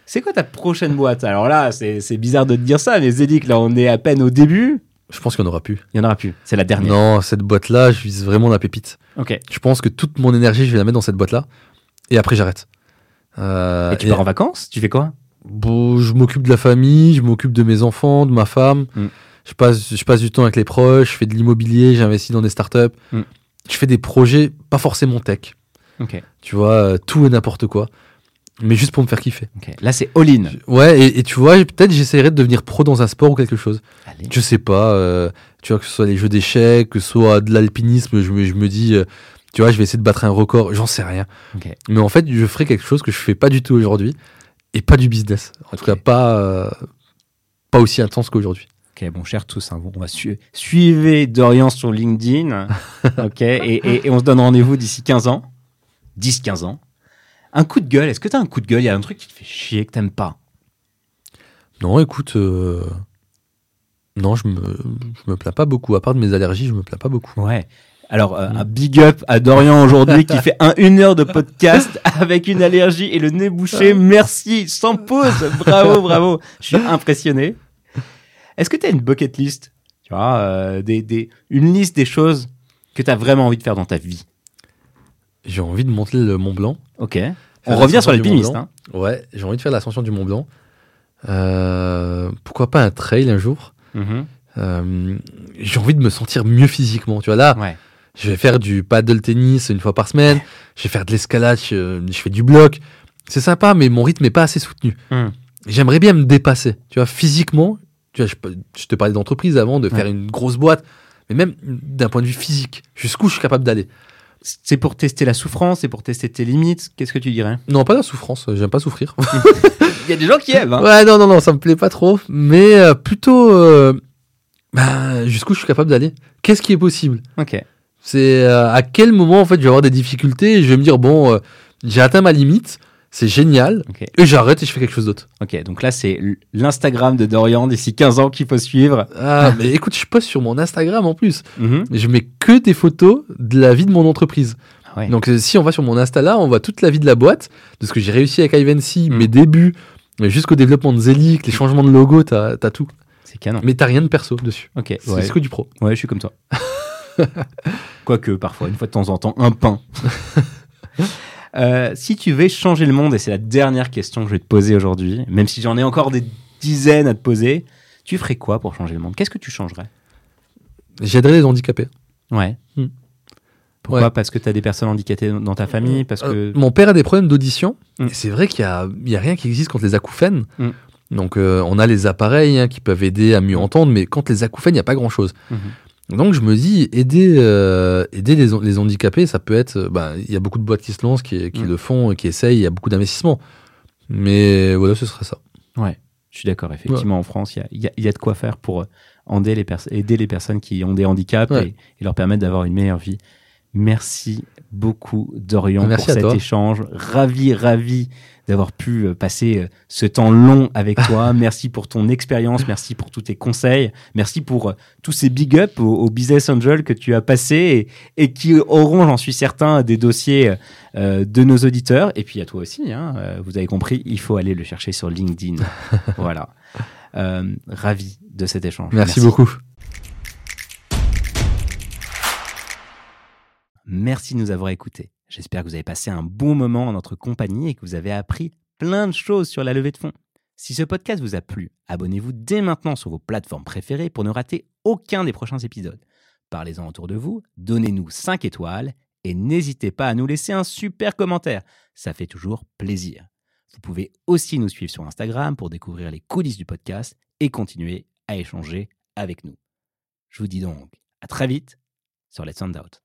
C'est quoi ta prochaine boîte? Alors là, c'est bizarre de te dire ça, mais Zédic, là, on est à peine au début. Je pense qu'il n'y en aura plus. Il y en aura plus. C'est la dernière. Non, cette boîte-là, je vise vraiment la pépite. Ok. Je pense que toute mon énergie, je vais la mettre dans cette boîte-là. Et après, j'arrête. Euh, Et tu et- pars en vacances? Tu fais quoi? Bon, je m'occupe de la famille, je m'occupe de mes enfants, de ma femme. Mm. Je, passe, je passe du temps avec les proches, je fais de l'immobilier, j'investis dans des startups. Mm. Je fais des projets, pas forcément tech. Tu vois, euh, tout et n'importe quoi. Mais juste pour me faire kiffer. Là, c'est all-in. Ouais, et, et tu vois, peut-être j'essaierai de devenir pro dans un sport ou quelque chose. Allez. Je sais pas, euh, tu vois, que ce soit les jeux d'échecs, que ce soit de l'alpinisme, je me, je me dis, euh, tu vois, je vais essayer de battre un record, j'en sais rien. Mais en fait, je ferai quelque chose que je fais pas du tout aujourd'hui et pas du business. En tout cas, pas, euh, pas aussi intense qu'aujourd'hui. Ok, bon, cher tous, hein, on va su suivre Dorian sur LinkedIn. ok, et, et- et on se donne rendez-vous d'ici 15 ans. 10-15 ans. Un coup de gueule, est-ce que t'as un coup de gueule? Il y a un truc qui te fait chier, que t'aimes pas Non, écoute, euh, non, je me, je me plains pas beaucoup. À part de mes allergies, je me plains pas beaucoup. Ouais. Alors, euh, Mm. un big up à Dorian aujourd'hui qui fait un, une heure de podcast avec une allergie et le nez bouché. Merci, sans pause. Bravo, bravo. Je suis impressionné. Est-ce que tu as une bucket list Tu vois, euh, des, des, une liste des choses que tu as vraiment envie de faire dans ta vie? J'ai envie de monter le Mont Blanc. Ok. Faire On revient sur l'alpiniste. Hein. Ouais, j'ai envie de faire l'ascension du Mont Blanc. Euh, pourquoi pas un trail un jour? Mhm. Euh, J'ai envie de me sentir mieux physiquement. Tu vois, là, Ouais. Je vais faire du paddle tennis une fois par semaine. Je vais faire de l'escalade, je, je fais du bloc. C'est sympa, mais mon rythme n'est pas assez soutenu. Hmm. J'aimerais bien me dépasser. Tu vois, physiquement, tu vois, je, te parlais d'entreprise avant, de faire Ouais. une grosse boîte, mais même d'un point de vue physique, jusqu'où je suis capable d'aller. C'est pour tester la souffrance, c'est pour tester tes limites. Qu'est-ce que tu dirais? Non, pas la souffrance, j'aime pas souffrir. Il y a des gens qui aiment. Hein. ouais, non, non, non, ça me plaît pas trop, mais euh, plutôt euh, ben, jusqu'où je suis capable d'aller? Qu'est-ce qui est possible? Ok. C'est euh, à quel moment en fait je vais avoir des difficultés et je vais me dire bon, euh, j'ai atteint ma limite, c'est génial, et j'arrête et je fais quelque chose d'autre. Ok. Donc là, c'est l'Instagram de Dorian d'ici 15 ans qu'il faut suivre. Ah, mais écoute, je poste sur mon Instagram en plus. Mhm. Je mets que des photos de la vie de mon entreprise. Ah ouais. Donc euh, si on va sur mon Insta là, on voit toute la vie de la boîte, de ce que j'ai réussi avec Ivancy, Mm. mes débuts, jusqu'au développement de Zelic, les changements de logo, t'as as tout. C'est canon. Mais t'as rien de perso dessus. Ok. C'est Ouais. que du pro. Ouais, je suis comme toi. Quoique, parfois, une fois de temps en temps, un pain. Euh, si tu veux changer le monde, et c'est la dernière question que je vais te poser aujourd'hui, même si j'en ai encore des dizaines à te poser, tu ferais quoi pour changer le monde? Qu'est-ce que tu changerais? J'aiderai les handicapés. Ouais. Hmm. Pourquoi? Ouais. Parce que tu as des personnes handicapées dans ta famille Parce que. Euh, mon père a des problèmes d'audition. Mm. Et c'est vrai qu'il y a, rien qui existe contre les acouphènes. Mm. Donc euh, on a les appareils hein, qui peuvent aider à mieux entendre, mais contre les acouphènes, il n'y a pas grand-chose. Mhm. Donc je me dis, aider, euh, aider les, les handicapés, ça peut être... euh, ben, Il y a beaucoup de boîtes qui se lancent, qui, qui Mm. le font, et qui essayent, il y a beaucoup d'investissements. Mais voilà, ce serait ça. Ouais, je suis d'accord. Effectivement, en France, il y a, y a- y a de quoi faire pour euh, aider les, pers- aider les personnes qui ont des handicaps Ouais. et, et leur permettre d'avoir une meilleure vie. Merci beaucoup, Dorian, Merci pour cet toi. échange. Ravi, ravi d'avoir pu euh, passer euh, ce temps long avec toi. merci pour ton expérience, merci pour tous tes conseils, merci pour euh, tous ces big up aux, aux business angels que tu as passés et, et qui auront, j'en suis certain, des dossiers euh, de nos auditeurs. Et puis à toi aussi, hein, vous avez compris, il faut aller le chercher sur LinkedIn. voilà. Euh, ravi de cet échange. Merci, beaucoup. Merci de nous avoir écoutés. J'espère que vous avez passé un bon moment en notre compagnie et que vous avez appris plein de choses sur la levée de fonds. Si ce podcast vous a plu, abonnez-vous dès maintenant sur vos plateformes préférées pour ne rater aucun des prochains épisodes. Parlez-en autour de vous, donnez-nous 5 étoiles et n'hésitez pas à nous laisser un super commentaire. Ça fait toujours plaisir. Vous pouvez aussi nous suivre sur Instagram pour découvrir les coulisses du podcast et continuer à échanger avec nous. Je vous dis donc à très vite sur Let's Sound Out.